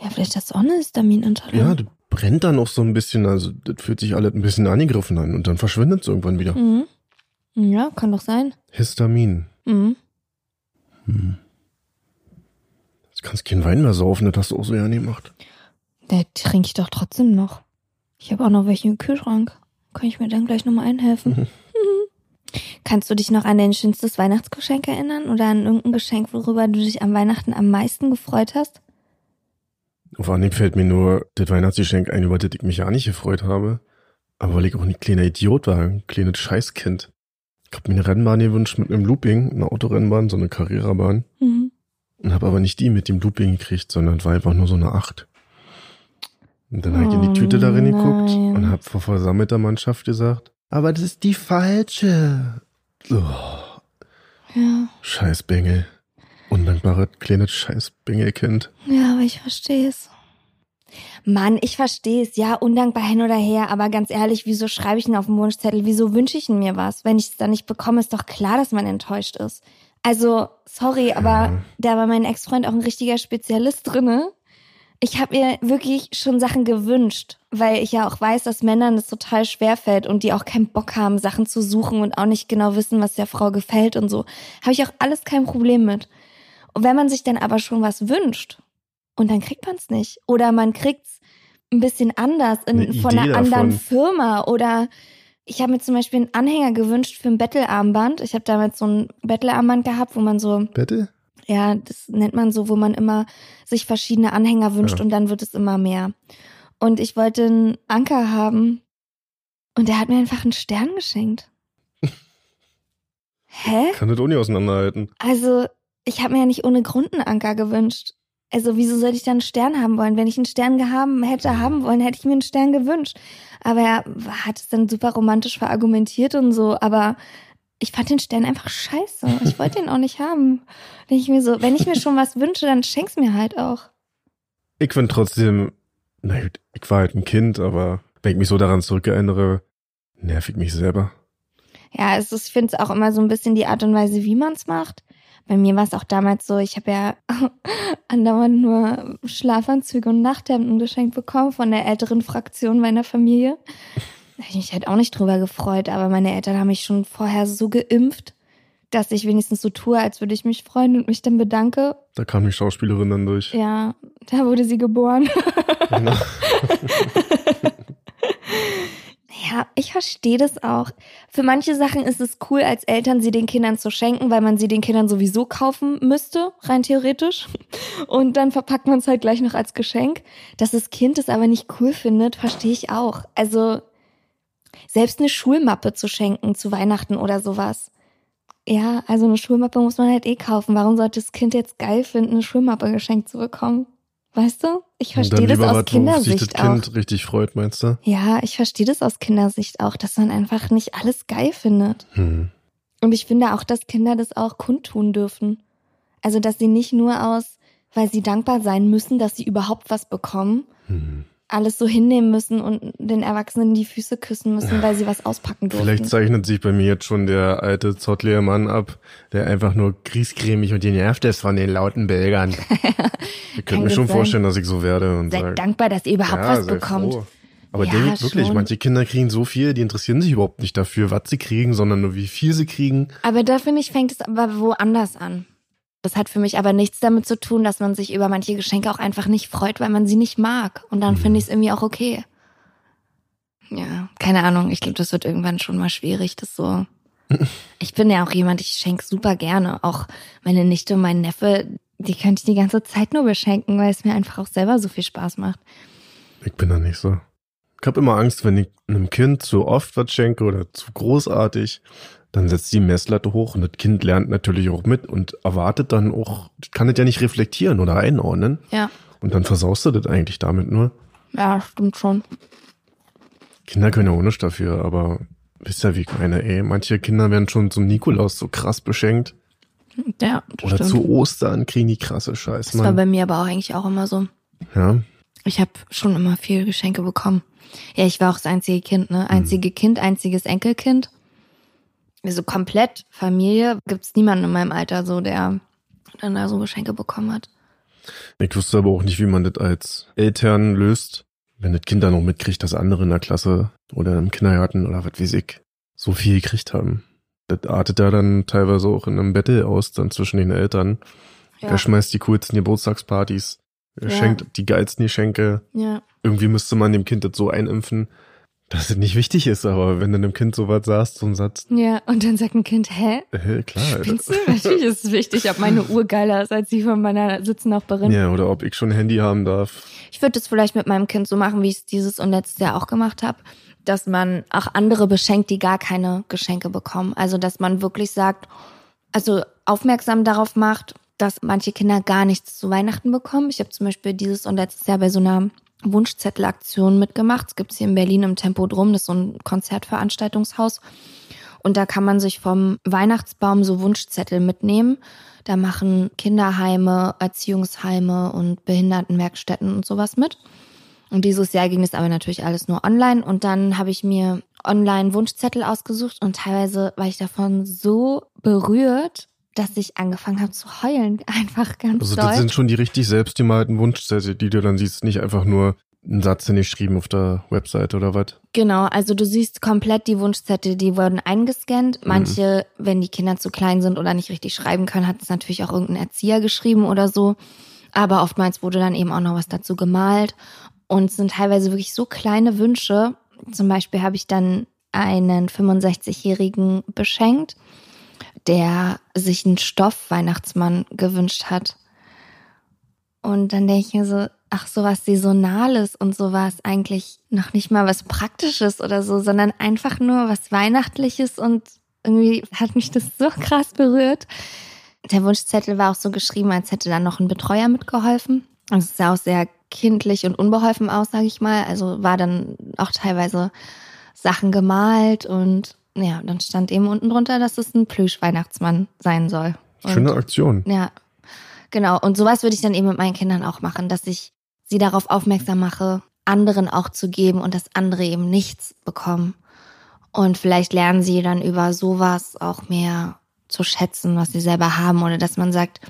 ja, vielleicht hast du auch eine Histaminintoleranz. Ja, das brennt dann auch so ein bisschen, also das fühlt sich alles ein bisschen angegriffen an und dann verschwindet es irgendwann wieder. Mhm. Ja, kann doch sein. Histamin. Mhm. Hm. Jetzt kannst du keinen Wein mehr saufen, das hast du auch so ja nie gemacht. Der trinke ich doch trotzdem noch. Ich habe auch noch welche im Kühlschrank. Kann ich mir dann gleich nochmal einhelfen? Mhm. Mhm. Kannst du dich noch an dein schönstes Weihnachtsgeschenk erinnern? Oder an irgendein Geschenk, worüber du dich am Weihnachten am meisten gefreut hast? Auf Anhieb fällt mir nur das Weihnachtsgeschenk ein, über das ich mich ja nicht gefreut habe. Aber weil ich auch ein kleiner Idiot war, ein kleines Scheißkind. Ich hab mir eine Rennbahn gewünscht mit einem Looping, eine Autorennbahn, so eine Carrera-Bahn. Mhm. Und habe aber nicht die mit dem Looping gekriegt, sondern war einfach nur so eine Acht. Und dann habe ich in die Tüte darin geguckt nein. und habe vor versammelter Mannschaft gesagt, aber das ist die falsche. Oh, Ja, scheiß Bengel. Undankbare kleines scheiß Bengelkind. ja, aber ich verstehe es. Mann, ich verstehe es. Ja, undankbar hin oder her. Aber ganz ehrlich, wieso schreibe ich ihn auf den Wunschzettel? Wieso wünsche ich ihn mir was? Wenn ich es dann nicht bekomme, ist doch klar, dass man enttäuscht ist. Also, sorry, aber Ja. da war mein Ex-Freund auch ein richtiger Spezialist drinne. Ich habe mir wirklich schon Sachen gewünscht, weil ich ja auch weiß, dass Männern das total schwer fällt und die auch keinen Bock haben, Sachen zu suchen und auch nicht genau wissen, was der Frau gefällt und so. Habe ich auch alles kein Problem mit. Und wenn man sich dann aber schon was wünscht und dann kriegt man es nicht oder man kriegt's ein bisschen anders in, Eine von einer anderen davon. Firma oder ich habe mir zum Beispiel einen Anhänger gewünscht für ein Bettelarmband. Ich habe damals so ein Bettelarmband gehabt, wo man so Bitte? ja, das nennt man so, wo man immer sich verschiedene Anhänger wünscht Ja. und dann wird es immer mehr. Und ich wollte einen Anker haben und der hat mir einfach einen Stern geschenkt. Hä? Kann das auch nicht auseinanderhalten. Also, ich habe mir ja nicht ohne Grund einen Anker gewünscht. Also, wieso sollte ich dann einen Stern haben wollen? Wenn ich einen Stern gehaben hätte haben wollen, hätte ich mir einen Stern gewünscht. Aber er hat es dann super romantisch verargumentiert und so, aber ich fand den Stern einfach scheiße. Ich wollte ihn auch nicht haben. Denke ich mir so, wenn ich mir schon was wünsche, dann schenk's mir halt auch. Ich finde trotzdem, na gut, ich war halt ein Kind, aber wenn ich mich so daran zurückerinnere, nerv ich mich selber. Ja, es ist, ich finde es auch immer so ein bisschen die Art und Weise, wie man es macht. Bei mir war es auch damals so, ich habe ja andauernd nur Schlafanzüge und Nachthemden geschenkt bekommen von der älteren Fraktion meiner Familie. Da hätte ich mich halt auch nicht drüber gefreut, aber meine Eltern haben mich schon vorher so geimpft, dass ich wenigstens so tue, als würde ich mich freuen und mich dann bedanke. Da kam die Schauspielerin dann durch. Ja, da wurde sie geboren. Genau. Ja, ich verstehe das auch. Für manche Sachen ist es cool, als Eltern sie den Kindern zu schenken, weil man sie den Kindern sowieso kaufen müsste, rein theoretisch. Und dann verpackt man es halt gleich noch als Geschenk. Dass das Kind es aber nicht cool findet, verstehe ich auch. Also selbst eine Schulmappe zu schenken zu Weihnachten oder sowas. Ja, also eine Schulmappe muss man halt eh kaufen. Warum sollte das Kind jetzt geil finden, eine Schulmappe geschenkt zu bekommen? Weißt du? Ich verstehe das aus was, worauf sich Kindersicht das auch. Kind richtig freut, meinst du? Ja, ich verstehe das aus Kindersicht auch, dass man einfach nicht alles geil findet. Hm. Und ich finde auch, dass Kinder das auch kundtun dürfen. Also, dass sie nicht nur aus, weil sie dankbar sein müssen, dass sie überhaupt was bekommen, Hm. Alles so hinnehmen müssen und den Erwachsenen die Füße küssen müssen, weil sie was auspacken durften. Vielleicht zeichnet sich bei mir jetzt schon der alte zottlige Mann ab, der einfach nur griesgrämig und genervt ist von den lauten Belgern. ich könnte mir schon sein. vorstellen, dass ich so werde und Seid sag, dankbar, dass ihr überhaupt ja, was bekommt. froh. Aber Ja, David, wirklich, schon. manche Kinder kriegen so viel, die interessieren sich überhaupt nicht dafür, was sie kriegen, sondern nur wie viel sie kriegen. Aber da finde ich, fängt es aber woanders an. Das hat für mich aber nichts damit zu tun, dass man sich über manche Geschenke auch einfach nicht freut, weil man sie nicht mag. Und dann finde ich es irgendwie auch okay. Ja, keine Ahnung. Ich glaube, das wird irgendwann schon mal schwierig, das so. Ich bin ja auch jemand, ich schenke super gerne. Auch meine Nichte und mein Neffe, die könnte ich die ganze Zeit nur beschenken, weil es mir einfach auch selber so viel Spaß macht. Ich bin da nicht so. Ich habe immer Angst, wenn ich einem Kind zu oft was schenke oder zu großartig, dann setzt die Messlatte hoch und das Kind lernt natürlich auch mit und erwartet dann auch, kann das ja nicht reflektieren oder einordnen. Ja, Und dann versaust du das eigentlich damit nur. ja, stimmt schon. Kinder können ja auch nichts dafür, aber wisst ihr, wie ich meine, ey, manche Kinder werden schon zum Nikolaus so krass beschenkt. Ja, das Oder stimmt. zu Ostern kriegen die krasse Scheiße, das war Mann. bei mir aber auch eigentlich auch immer so. Ja, Ich habe schon immer viel Geschenke bekommen. Ja, ich war auch das einzige Kind, ne? Einzige Kind, einziges Enkelkind. Also komplett Familie gibt's niemanden in meinem Alter so, der dann da so Geschenke bekommen hat. ich wusste aber auch nicht, wie man das als Eltern löst, wenn das Kind dann noch mitkriegt, dass andere in der Klasse oder im Kindergarten oder was weiß ich so viel gekriegt haben. Das artet ja dann teilweise auch in einem Battle aus, dann zwischen den Eltern. Ja, Wer schmeißt die coolsten Geburtstagspartys? Ja. schenkt die geilsten Geschenke? ja. irgendwie müsste man dem Kind das so einimpfen, dass es nicht wichtig ist, aber wenn du einem Kind sowas sagst und sagst, Ja, und dann sagt ein Kind, hä? äh, klar, Spinnst du? Natürlich ist es wichtig, ob meine Uhr geiler ist als die von meiner Sitznachbarin. ja, oder ob ich schon ein Handy haben darf. Ich würde es vielleicht mit meinem Kind so machen, wie ich es dieses und letztes Jahr auch gemacht habe, dass man auch andere beschenkt, die gar keine Geschenke bekommen. Also dass man wirklich sagt, also aufmerksam darauf macht, dass manche Kinder gar nichts zu Weihnachten bekommen. Ich habe zum Beispiel dieses und letztes Jahr bei so einer Wunschzettelaktion mitgemacht. Es gibt hier in Berlin im Tempodrom, das ist so ein Konzertveranstaltungshaus. Und da kann man sich vom Weihnachtsbaum so Wunschzettel mitnehmen. Da machen Kinderheime, Erziehungsheime und Behindertenwerkstätten und sowas mit. Und dieses Jahr ging es aber natürlich alles nur online. Und dann habe ich mir online Wunschzettel ausgesucht und teilweise war ich davon so berührt, dass ich angefangen habe zu heulen. Einfach ganz Also doll. das sind schon die richtig selbstgemalten Wunschzettel, die du dann siehst, nicht einfach nur einen Satz, den ich geschrieben auf der Webseite oder was. Genau, also du siehst komplett die Wunschzettel, die wurden eingescannt. Manche, wenn die Kinder zu klein sind oder nicht richtig schreiben können, hat es natürlich auch irgendein Erzieher geschrieben oder so. Aber oftmals wurde dann eben auch noch was dazu gemalt. Und es sind teilweise wirklich so kleine Wünsche. Zum Beispiel habe ich dann einen 65-Jährigen beschenkt, der sich einen Stoff-Weihnachtsmann gewünscht hat. Und dann denke ich mir so, ach, sowas Saisonales und sowas eigentlich noch nicht mal was Praktisches oder so, sondern einfach nur was Weihnachtliches und irgendwie hat mich das so krass berührt. Der Wunschzettel war auch so geschrieben, als hätte da noch ein Betreuer mitgeholfen. Und es sah auch sehr kindlich und unbeholfen aus, sage ich mal. Also war dann auch teilweise Sachen gemalt und ja, dann stand eben unten drunter, dass es ein Plüsch-Weihnachtsmann sein soll. Und Schöne Aktion. ja, genau. Und sowas würde ich dann eben mit meinen Kindern auch machen, dass ich sie darauf aufmerksam mache, anderen auch zu geben und dass andere eben nichts bekommen. Und vielleicht lernen sie dann über sowas auch mehr zu schätzen, was sie selber haben. Oder dass man sagt,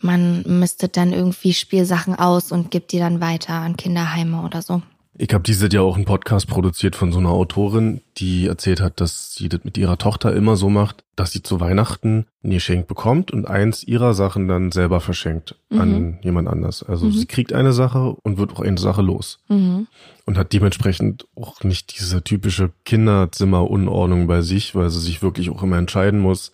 man mistet dann irgendwie Spielsachen aus und gibt die dann weiter an Kinderheime oder so. Ich habe dieses Jahr auch einen Podcast produziert von so einer Autorin, die erzählt hat, dass sie das mit ihrer Tochter immer so macht, dass sie zu Weihnachten ein Geschenk bekommt und eins ihrer Sachen dann selber verschenkt an jemand anders. Also sie kriegt eine Sache und wird auch eine Sache los. Mhm. Und hat dementsprechend auch nicht diese typische Kinderzimmerunordnung bei sich, weil sie sich wirklich auch immer entscheiden muss,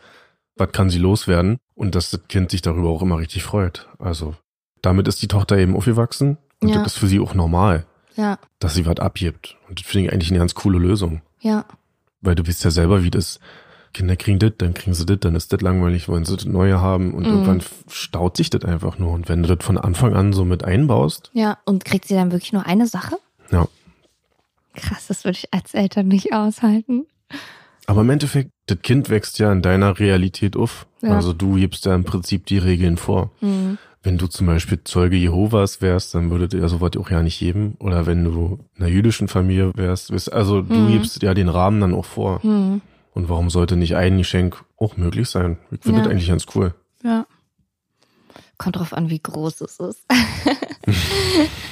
was kann sie loswerden und dass das Kind sich darüber auch immer richtig freut. Also damit ist die Tochter eben aufgewachsen und Ja. das ist für sie auch normal Ja, dass sie was abgibt. Und das finde ich eigentlich eine ganz coole Lösung. ja, Weil du wisst ja selber, wie das, Kinder kriegen das, dann kriegen sie das, dann ist das langweilig, wollen sie das Neue haben und Mhm. irgendwann staut sich das einfach nur. Und wenn du das von Anfang an so mit einbaust, ja. Und kriegt sie dann wirklich nur eine Sache? ja. Krass, das würde ich als Eltern nicht aushalten. Aber im Endeffekt, das Kind wächst ja in deiner Realität auf. Ja. Also du gibst ja im Prinzip die Regeln vor. Mhm. Wenn du zum Beispiel Zeuge Jehovas wärst, dann würdet ihr sowas auch ja nicht geben. Oder wenn du in einer jüdischen Familie wärst, wärst- also du Mhm. gibst ja den Rahmen dann auch vor. Mhm. Und warum sollte nicht ein Geschenk auch möglich sein? Ich finde Ja. das eigentlich ganz cool. Ja. Kommt drauf an, wie groß es ist.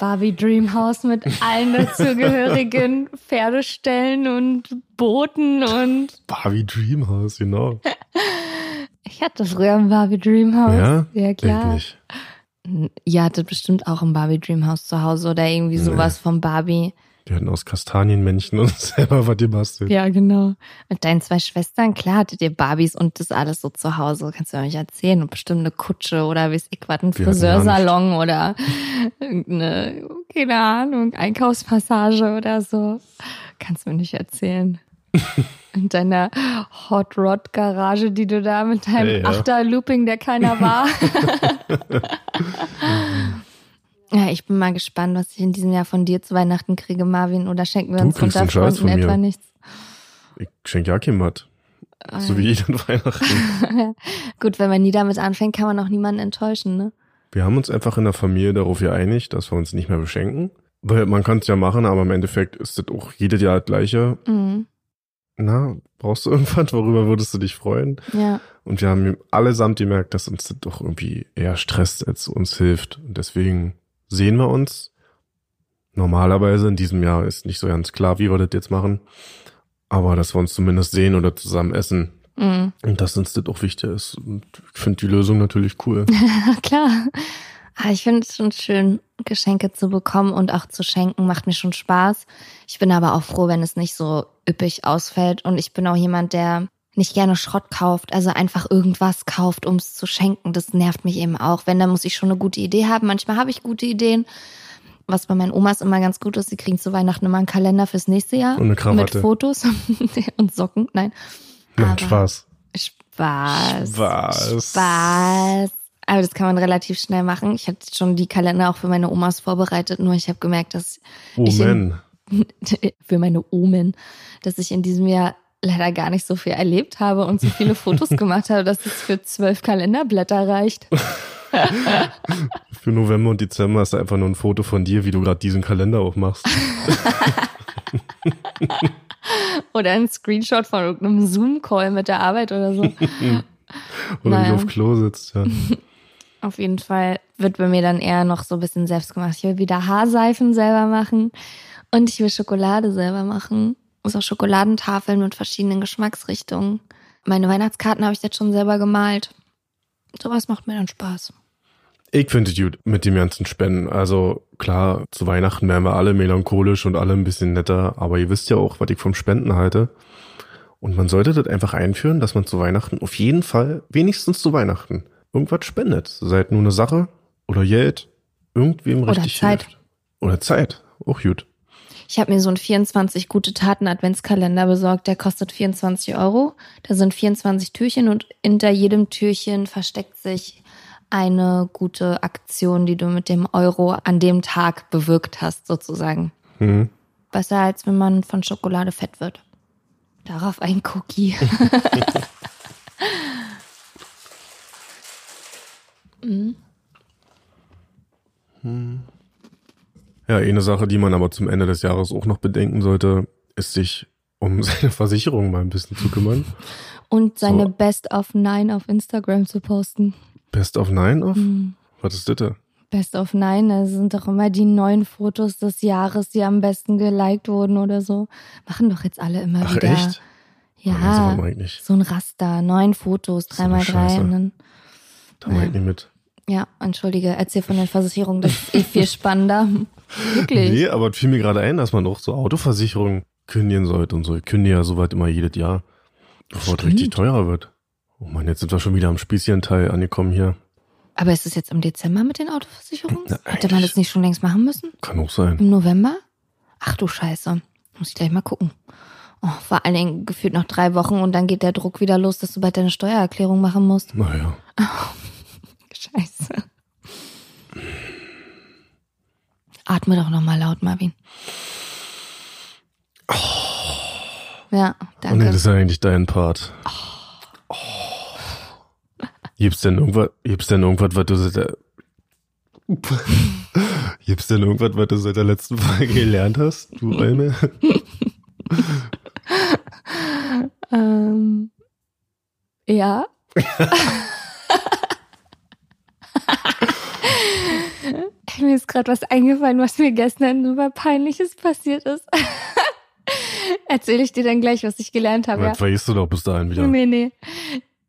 Barbie Dreamhouse mit allen dazugehörigen Pferdeställen und Booten und Barbie Dreamhouse, genau. ich hatte früher ein Barbie Dreamhouse. Ja? Ja, Ich klar. nicht. Ihr hattet bestimmt auch ein Barbie Dreamhouse zu Hause oder irgendwie sowas vom Barbie. Die hatten aus Kastanienmännchen und selber was gebastelt. Ja, genau. Mit deinen zwei Schwestern, klar, hattet ihr Barbies und das alles so zu Hause. Kannst du mir nicht erzählen. Und bestimmt eine Kutsche oder weiß ich was, ein Wir Friseursalon oder irgendeine, keine Ahnung, Einkaufspassage oder so. Kannst du mir nicht erzählen. In deiner Hot Rod Garage, die du da mit deinem Ey, ja. Achter-Looping, der keiner war. ja, ich bin mal gespannt, was ich in diesem Jahr von dir zu Weihnachten kriege, Marvin. Oder schenken wir Du uns unter Freunden etwa nichts? Ich schenke ja kein was. So wie ich an Weihnachten. Gut, wenn man nie damit anfängt, kann man auch niemanden enttäuschen, ne? Wir haben uns einfach in der Familie darauf geeinigt, dass wir uns nicht mehr beschenken. Weil man kann es ja machen, aber im Endeffekt ist das auch jedes Jahr das gleiche. Mhm. Na, brauchst du irgendwas? Worüber würdest du dich freuen? Ja. Und wir haben allesamt gemerkt, dass uns das doch irgendwie eher stresst, als uns hilft. Und deswegen sehen wir uns. Normalerweise in diesem Jahr ist nicht so ganz klar, wie wir das jetzt machen. Aber dass wir uns zumindest sehen oder zusammen essen. Mhm. Und dass uns das auch wichtig ist. Und ich finde die Lösung natürlich cool. Klar. Aber ich finde es schon schön, Geschenke zu bekommen und auch zu schenken, macht mir schon Spaß. Ich bin aber auch froh, wenn es nicht so üppig ausfällt. Und ich bin auch jemand, der nicht gerne Schrott kauft, also einfach irgendwas kauft, um es zu schenken. Das nervt mich eben auch. Wenn, dann muss ich schon eine gute Idee haben. Manchmal habe ich gute Ideen. Was bei meinen Omas immer ganz gut ist, sie kriegen zu Weihnachten immer einen Kalender fürs nächste Jahr. Und eine Krawatte. Mit Fotos und Socken. Nein. Nein, Aber- Spaß. Spaß. Spaß. Spaß. Aber das kann man relativ schnell machen. Ich hatte schon die Kalender auch für meine Omas vorbereitet, nur ich habe gemerkt, dass Oh ich in, für meine Omen, dass ich in diesem Jahr leider gar nicht so viel erlebt habe und so viele Fotos gemacht habe, dass es für zwölf Kalenderblätter reicht. Für November und Dezember du einfach nur ein Foto von dir, wie du gerade diesen Kalender aufmachst. Oder ein Screenshot von irgendeinem Zoom-Call mit der Arbeit oder so. Oder wie du auf Klo sitzt. Ja. Auf jeden Fall wird bei mir dann eher noch so ein bisschen selbst gemacht. Ich will wieder Haarseifen selber machen und ich will Schokolade selber machen. So Schokoladentafeln mit verschiedenen Geschmacksrichtungen. Meine Weihnachtskarten habe ich jetzt schon selber gemalt. Sowas macht mir dann Spaß. Ich finde es gut mit dem ganzen Spenden. Also klar, zu Weihnachten wären wir alle melancholisch und alle ein bisschen netter, aber ihr wisst ja auch, was ich vom Spenden halte. Und man sollte das einfach einführen, dass man zu Weihnachten auf jeden Fall, wenigstens zu Weihnachten, irgendwas spendet. Seid nur eine Sache oder Geld, irgendwem Oder richtig Zeit. hilft. Oder Zeit, auch gut. Ich habe mir so einen 24 gute Taten Adventskalender besorgt, der kostet 24 Euro. Da sind 24 Türchen und hinter jedem Türchen versteckt sich eine gute Aktion, die du mit dem Euro an dem Tag bewirkt hast, sozusagen. Hm. Besser als wenn man von Schokolade fett wird. Darauf ein Cookie. Ja, eine Sache, die man aber zum Ende des Jahres auch noch bedenken sollte, ist sich um seine Versicherung mal ein bisschen zu kümmern. Und seine So. Best of Nine auf Instagram zu posten. Best of Nine auf? Hm. Was ist das? da? Best of Nine, das sind doch immer die neuen Fotos des Jahres, die am besten geliked wurden oder so. Machen doch jetzt alle immer Ach wieder. echt? Ja. So ein Raster, neun Fotos, So dreimal drei. Und dann, Da mache ich nicht mit. ja, entschuldige, erzähl von den Versicherungen, das ist eh viel spannender. Wirklich. Nee, aber es fiel mir gerade ein, dass man auch so Autoversicherungen kündigen sollte und so. Ich kündige ja soweit immer jedes Jahr, bevor es richtig teurer wird. Oh Mann, jetzt sind wir schon wieder am Spießchen-Teil angekommen hier. Aber ist es jetzt im Dezember mit den Autoversicherungen? Na, Hätte man das nicht schon längst machen müssen? Kann auch sein. Im November? Ach du Scheiße. Muss ich gleich mal gucken. Oh, vor allen Dingen gefühlt noch drei Wochen und dann geht der Druck wieder los, dass du bald deine Steuererklärung machen musst. Naja. Scheiße. Atme doch nochmal laut, Marvin. Ja, Oh danke. nee, das ist ja eigentlich dein Part. Oh. Gibt's denn irgendwas, gibt's denn irgendwas, was du seit der, gibt's denn irgendwas, was du seit der letzten Folge gelernt hast, du Alme? ähm, ja. mir ist gerade was eingefallen, was mir gestern super peinliches passiert ist. Erzähle ich dir dann gleich, was ich gelernt habe. Ja? Das vergisst du doch bis dahin wieder. Nee, nee.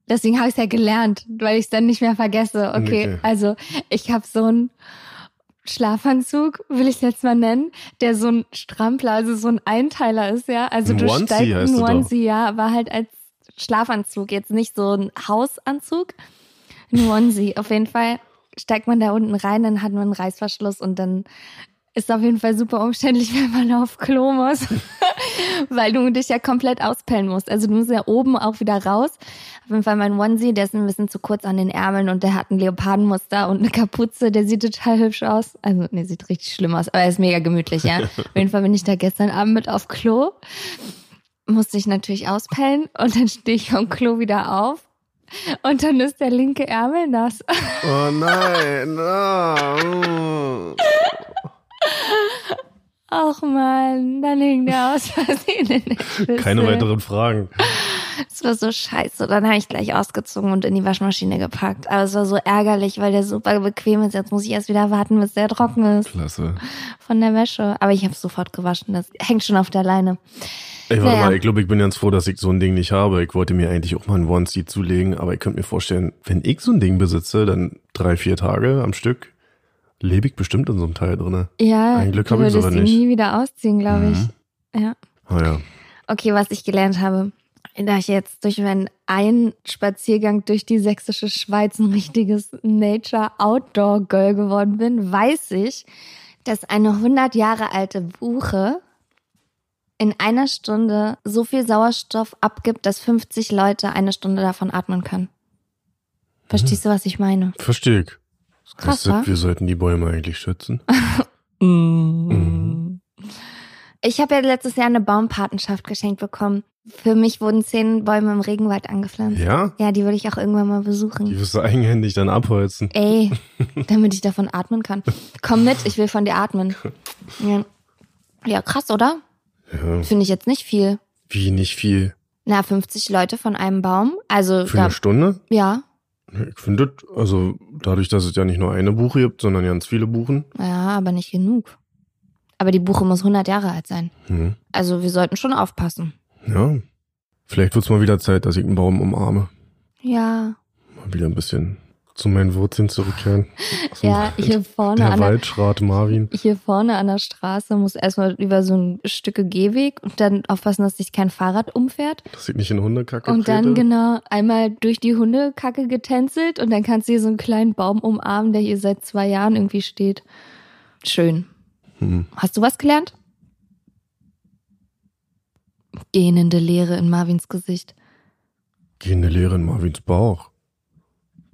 Deswegen habe ich es ja gelernt, weil ich es dann nicht mehr vergesse. Okay, Okay. also ich habe so einen Schlafanzug, will ich es jetzt mal nennen, der so ein Strampler, also so ein Einteiler ist, ja. Also Ein du Onesie steigst heißt ein. Onesie, ja, aber halt als Schlafanzug, jetzt nicht so ein Hausanzug. Ein Onesie. Auf jeden Fall steigt man da unten rein, dann hat man einen Reißverschluss und dann ist auf jeden Fall super umständlich, wenn man auf Klo muss, weil du dich ja komplett auspellen musst. Also du musst ja oben auch wieder raus. Auf jeden Fall mein Onesie, der ist ein bisschen zu kurz an den Ärmeln und der hat ein Leopardenmuster und eine Kapuze, der sieht total hübsch aus. Also, nee, sieht richtig schlimm aus, aber er ist mega gemütlich, ja. Auf jeden Fall bin ich da gestern Abend mit auf Klo, musste ich natürlich auspellen und dann stehe ich vom Klo wieder auf und dann ist der linke Ärmel nass. Oh nein, no. Ach man, dann hing der aus Versehen in der Schüssel. Keine weiteren Fragen. Es war so scheiße. Dann habe ich gleich ausgezogen und in die Waschmaschine gepackt. Aber es war so ärgerlich, weil der super bequem ist. Jetzt muss ich erst wieder warten, bis der trocken ist Klasse. von der Wäsche. Aber ich habe sofort gewaschen. Das hängt schon auf der Leine. Ey, warte Naja. mal, ich glaube, ich bin ganz froh, dass ich so ein Ding nicht habe. Ich wollte mir eigentlich auch mal ein Onesie zulegen, aber ich könnte mir vorstellen, wenn ich so ein Ding besitze, dann drei, vier Tage am Stück, lebe ich bestimmt in so einem Teil drinne. Ja, Ein Glück du hab ich's würdest aber ihn nicht. nie wieder ausziehen, glaube Mhm. ich. Ja. Ah ja. Okay, was ich gelernt habe, da ich jetzt durch meinen einen Spaziergang durch die sächsische Schweiz ein richtiges Nature-Outdoor-Girl geworden bin, weiß ich, dass eine 100 Jahre alte Buche in einer Stunde so viel Sauerstoff abgibt, dass 50 Leute eine Stunde davon atmen können. Verstehst du, was ich meine? Verstehe ich. Krass, Weißt du, wa? wir sollten die Bäume eigentlich schützen. Mm. Ich habe ja letztes Jahr eine Baumpatenschaft geschenkt bekommen. Für mich wurden zehn Bäume im Regenwald angepflanzt. Ja? Ja, die würde ich auch irgendwann mal Die besuchen. wirst du eigenhändig dann abholzen. Ey, damit ich davon atmen kann. Komm mit, ich will von dir atmen. Ja, ja krass, oder? Ja. Finde ich jetzt nicht viel. Wie nicht viel. Na, 50 Leute von einem Baum. Also, Für da, eine Stunde? ja, Ich finde, also dadurch, dass es ja nicht nur eine Buche gibt, sondern ganz viele Buchen. ja, aber nicht genug. Aber die Buche muss 100 Jahre alt sein. Hm. Also, wir sollten schon aufpassen. Ja. Vielleicht wird's mal wieder Zeit, dass ich einen Baum umarme. Ja. Mal wieder ein bisschen zu meinen Wurzeln zurückkehren. Ja, hier vorne Der an der, Waldschrat Marvin. hier vorne an der Straße muss erstmal über so ein Stücke Gehweg und dann aufpassen, dass sich kein Fahrrad umfährt. Dass ich nicht in Hundekacke Und dann trete. genau einmal durch die Hundekacke getänzelt und dann kannst du hier so einen kleinen Baum umarmen, der hier seit zwei Jahren irgendwie steht. Schön. Hm. Hast du was gelernt? Gähnende Leere in Marvins Gesicht. Gehende Lehre in Marvins Bauch.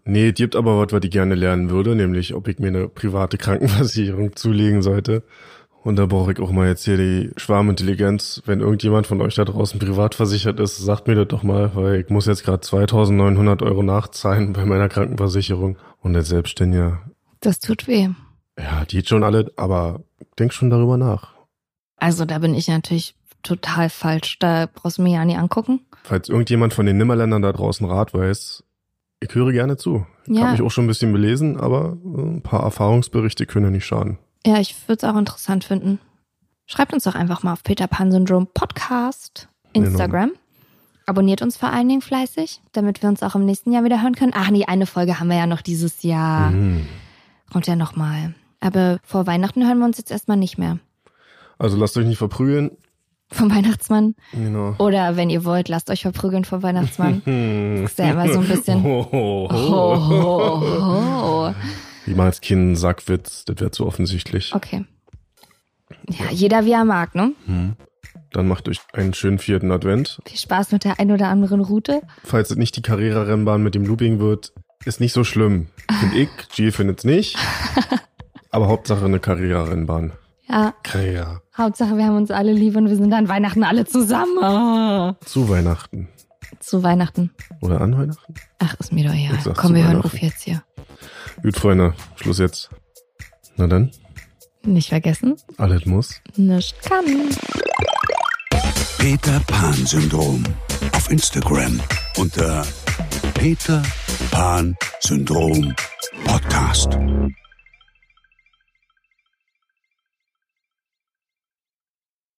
Nee, gibt aber was, was ich gerne lernen würde, nämlich ob ich mir eine private Krankenversicherung zulegen sollte. Und da brauche ich auch mal jetzt hier die Schwarmintelligenz. Wenn irgendjemand von euch da draußen privat versichert ist, sagt mir das doch mal, weil ich muss jetzt gerade 2900 Euro nachzahlen bei meiner Krankenversicherung. Und als Selbstständiger, Das tut weh. ja, die schon alle, aber denk schon darüber nach. Also da bin ich natürlich total falsch. Da brauchst du mir ja nie angucken. Falls irgendjemand von den Nimmerländern da draußen Rat weiß, ich höre gerne zu. Ich Ja. habe mich auch schon ein bisschen belesen, aber äh, ein paar Erfahrungsberichte können ja nicht schaden. Ja, ich würde es auch interessant finden. Schreibt uns doch einfach mal auf Peter Pan Syndrom Podcast Instagram. Abonniert uns vor allen Dingen fleißig, damit wir uns auch im nächsten Jahr wieder hören können. Ach nee, eine Folge haben wir ja noch dieses Jahr. Mhm. Kommt ja noch mal. Aber vor Weihnachten hören wir uns jetzt erstmal nicht mehr. Also lasst euch nicht verprügeln. Vom Weihnachtsmann. Genau. Oder wenn ihr wollt, lasst euch verprügeln vom Weihnachtsmann. Hm. ist ja immer so ein bisschen- Ho, ho, ho. Ho, ho, jetzt keinen Sackwitz, das wäre zu offensichtlich. Okay. Ja, jeder wie er mag, ne? Hm. Dann macht euch einen schönen vierten Advent. Viel Spaß mit der ein oder anderen Route. Falls es nicht die Carrera-Rennbahn mit dem Looping wird, ist nicht so schlimm. Find ich, G findet's nicht. Aber Hauptsache eine Carrera-Rennbahn. Ja, Carrera. Hauptsache wir haben uns alle lieb und wir sind an Weihnachten alle zusammen. Ah. Zu Weihnachten. Zu Weihnachten. Oder an Weihnachten? Ach, ist mir doch egal. Komm, wir hören auf jetzt hier. Gut, Freunde, Schluss jetzt. Na dann, Nicht vergessen, alles muss. nicht kann. Peter Pan Syndrom auf Instagram unter Peter Pan Syndrom Podcast.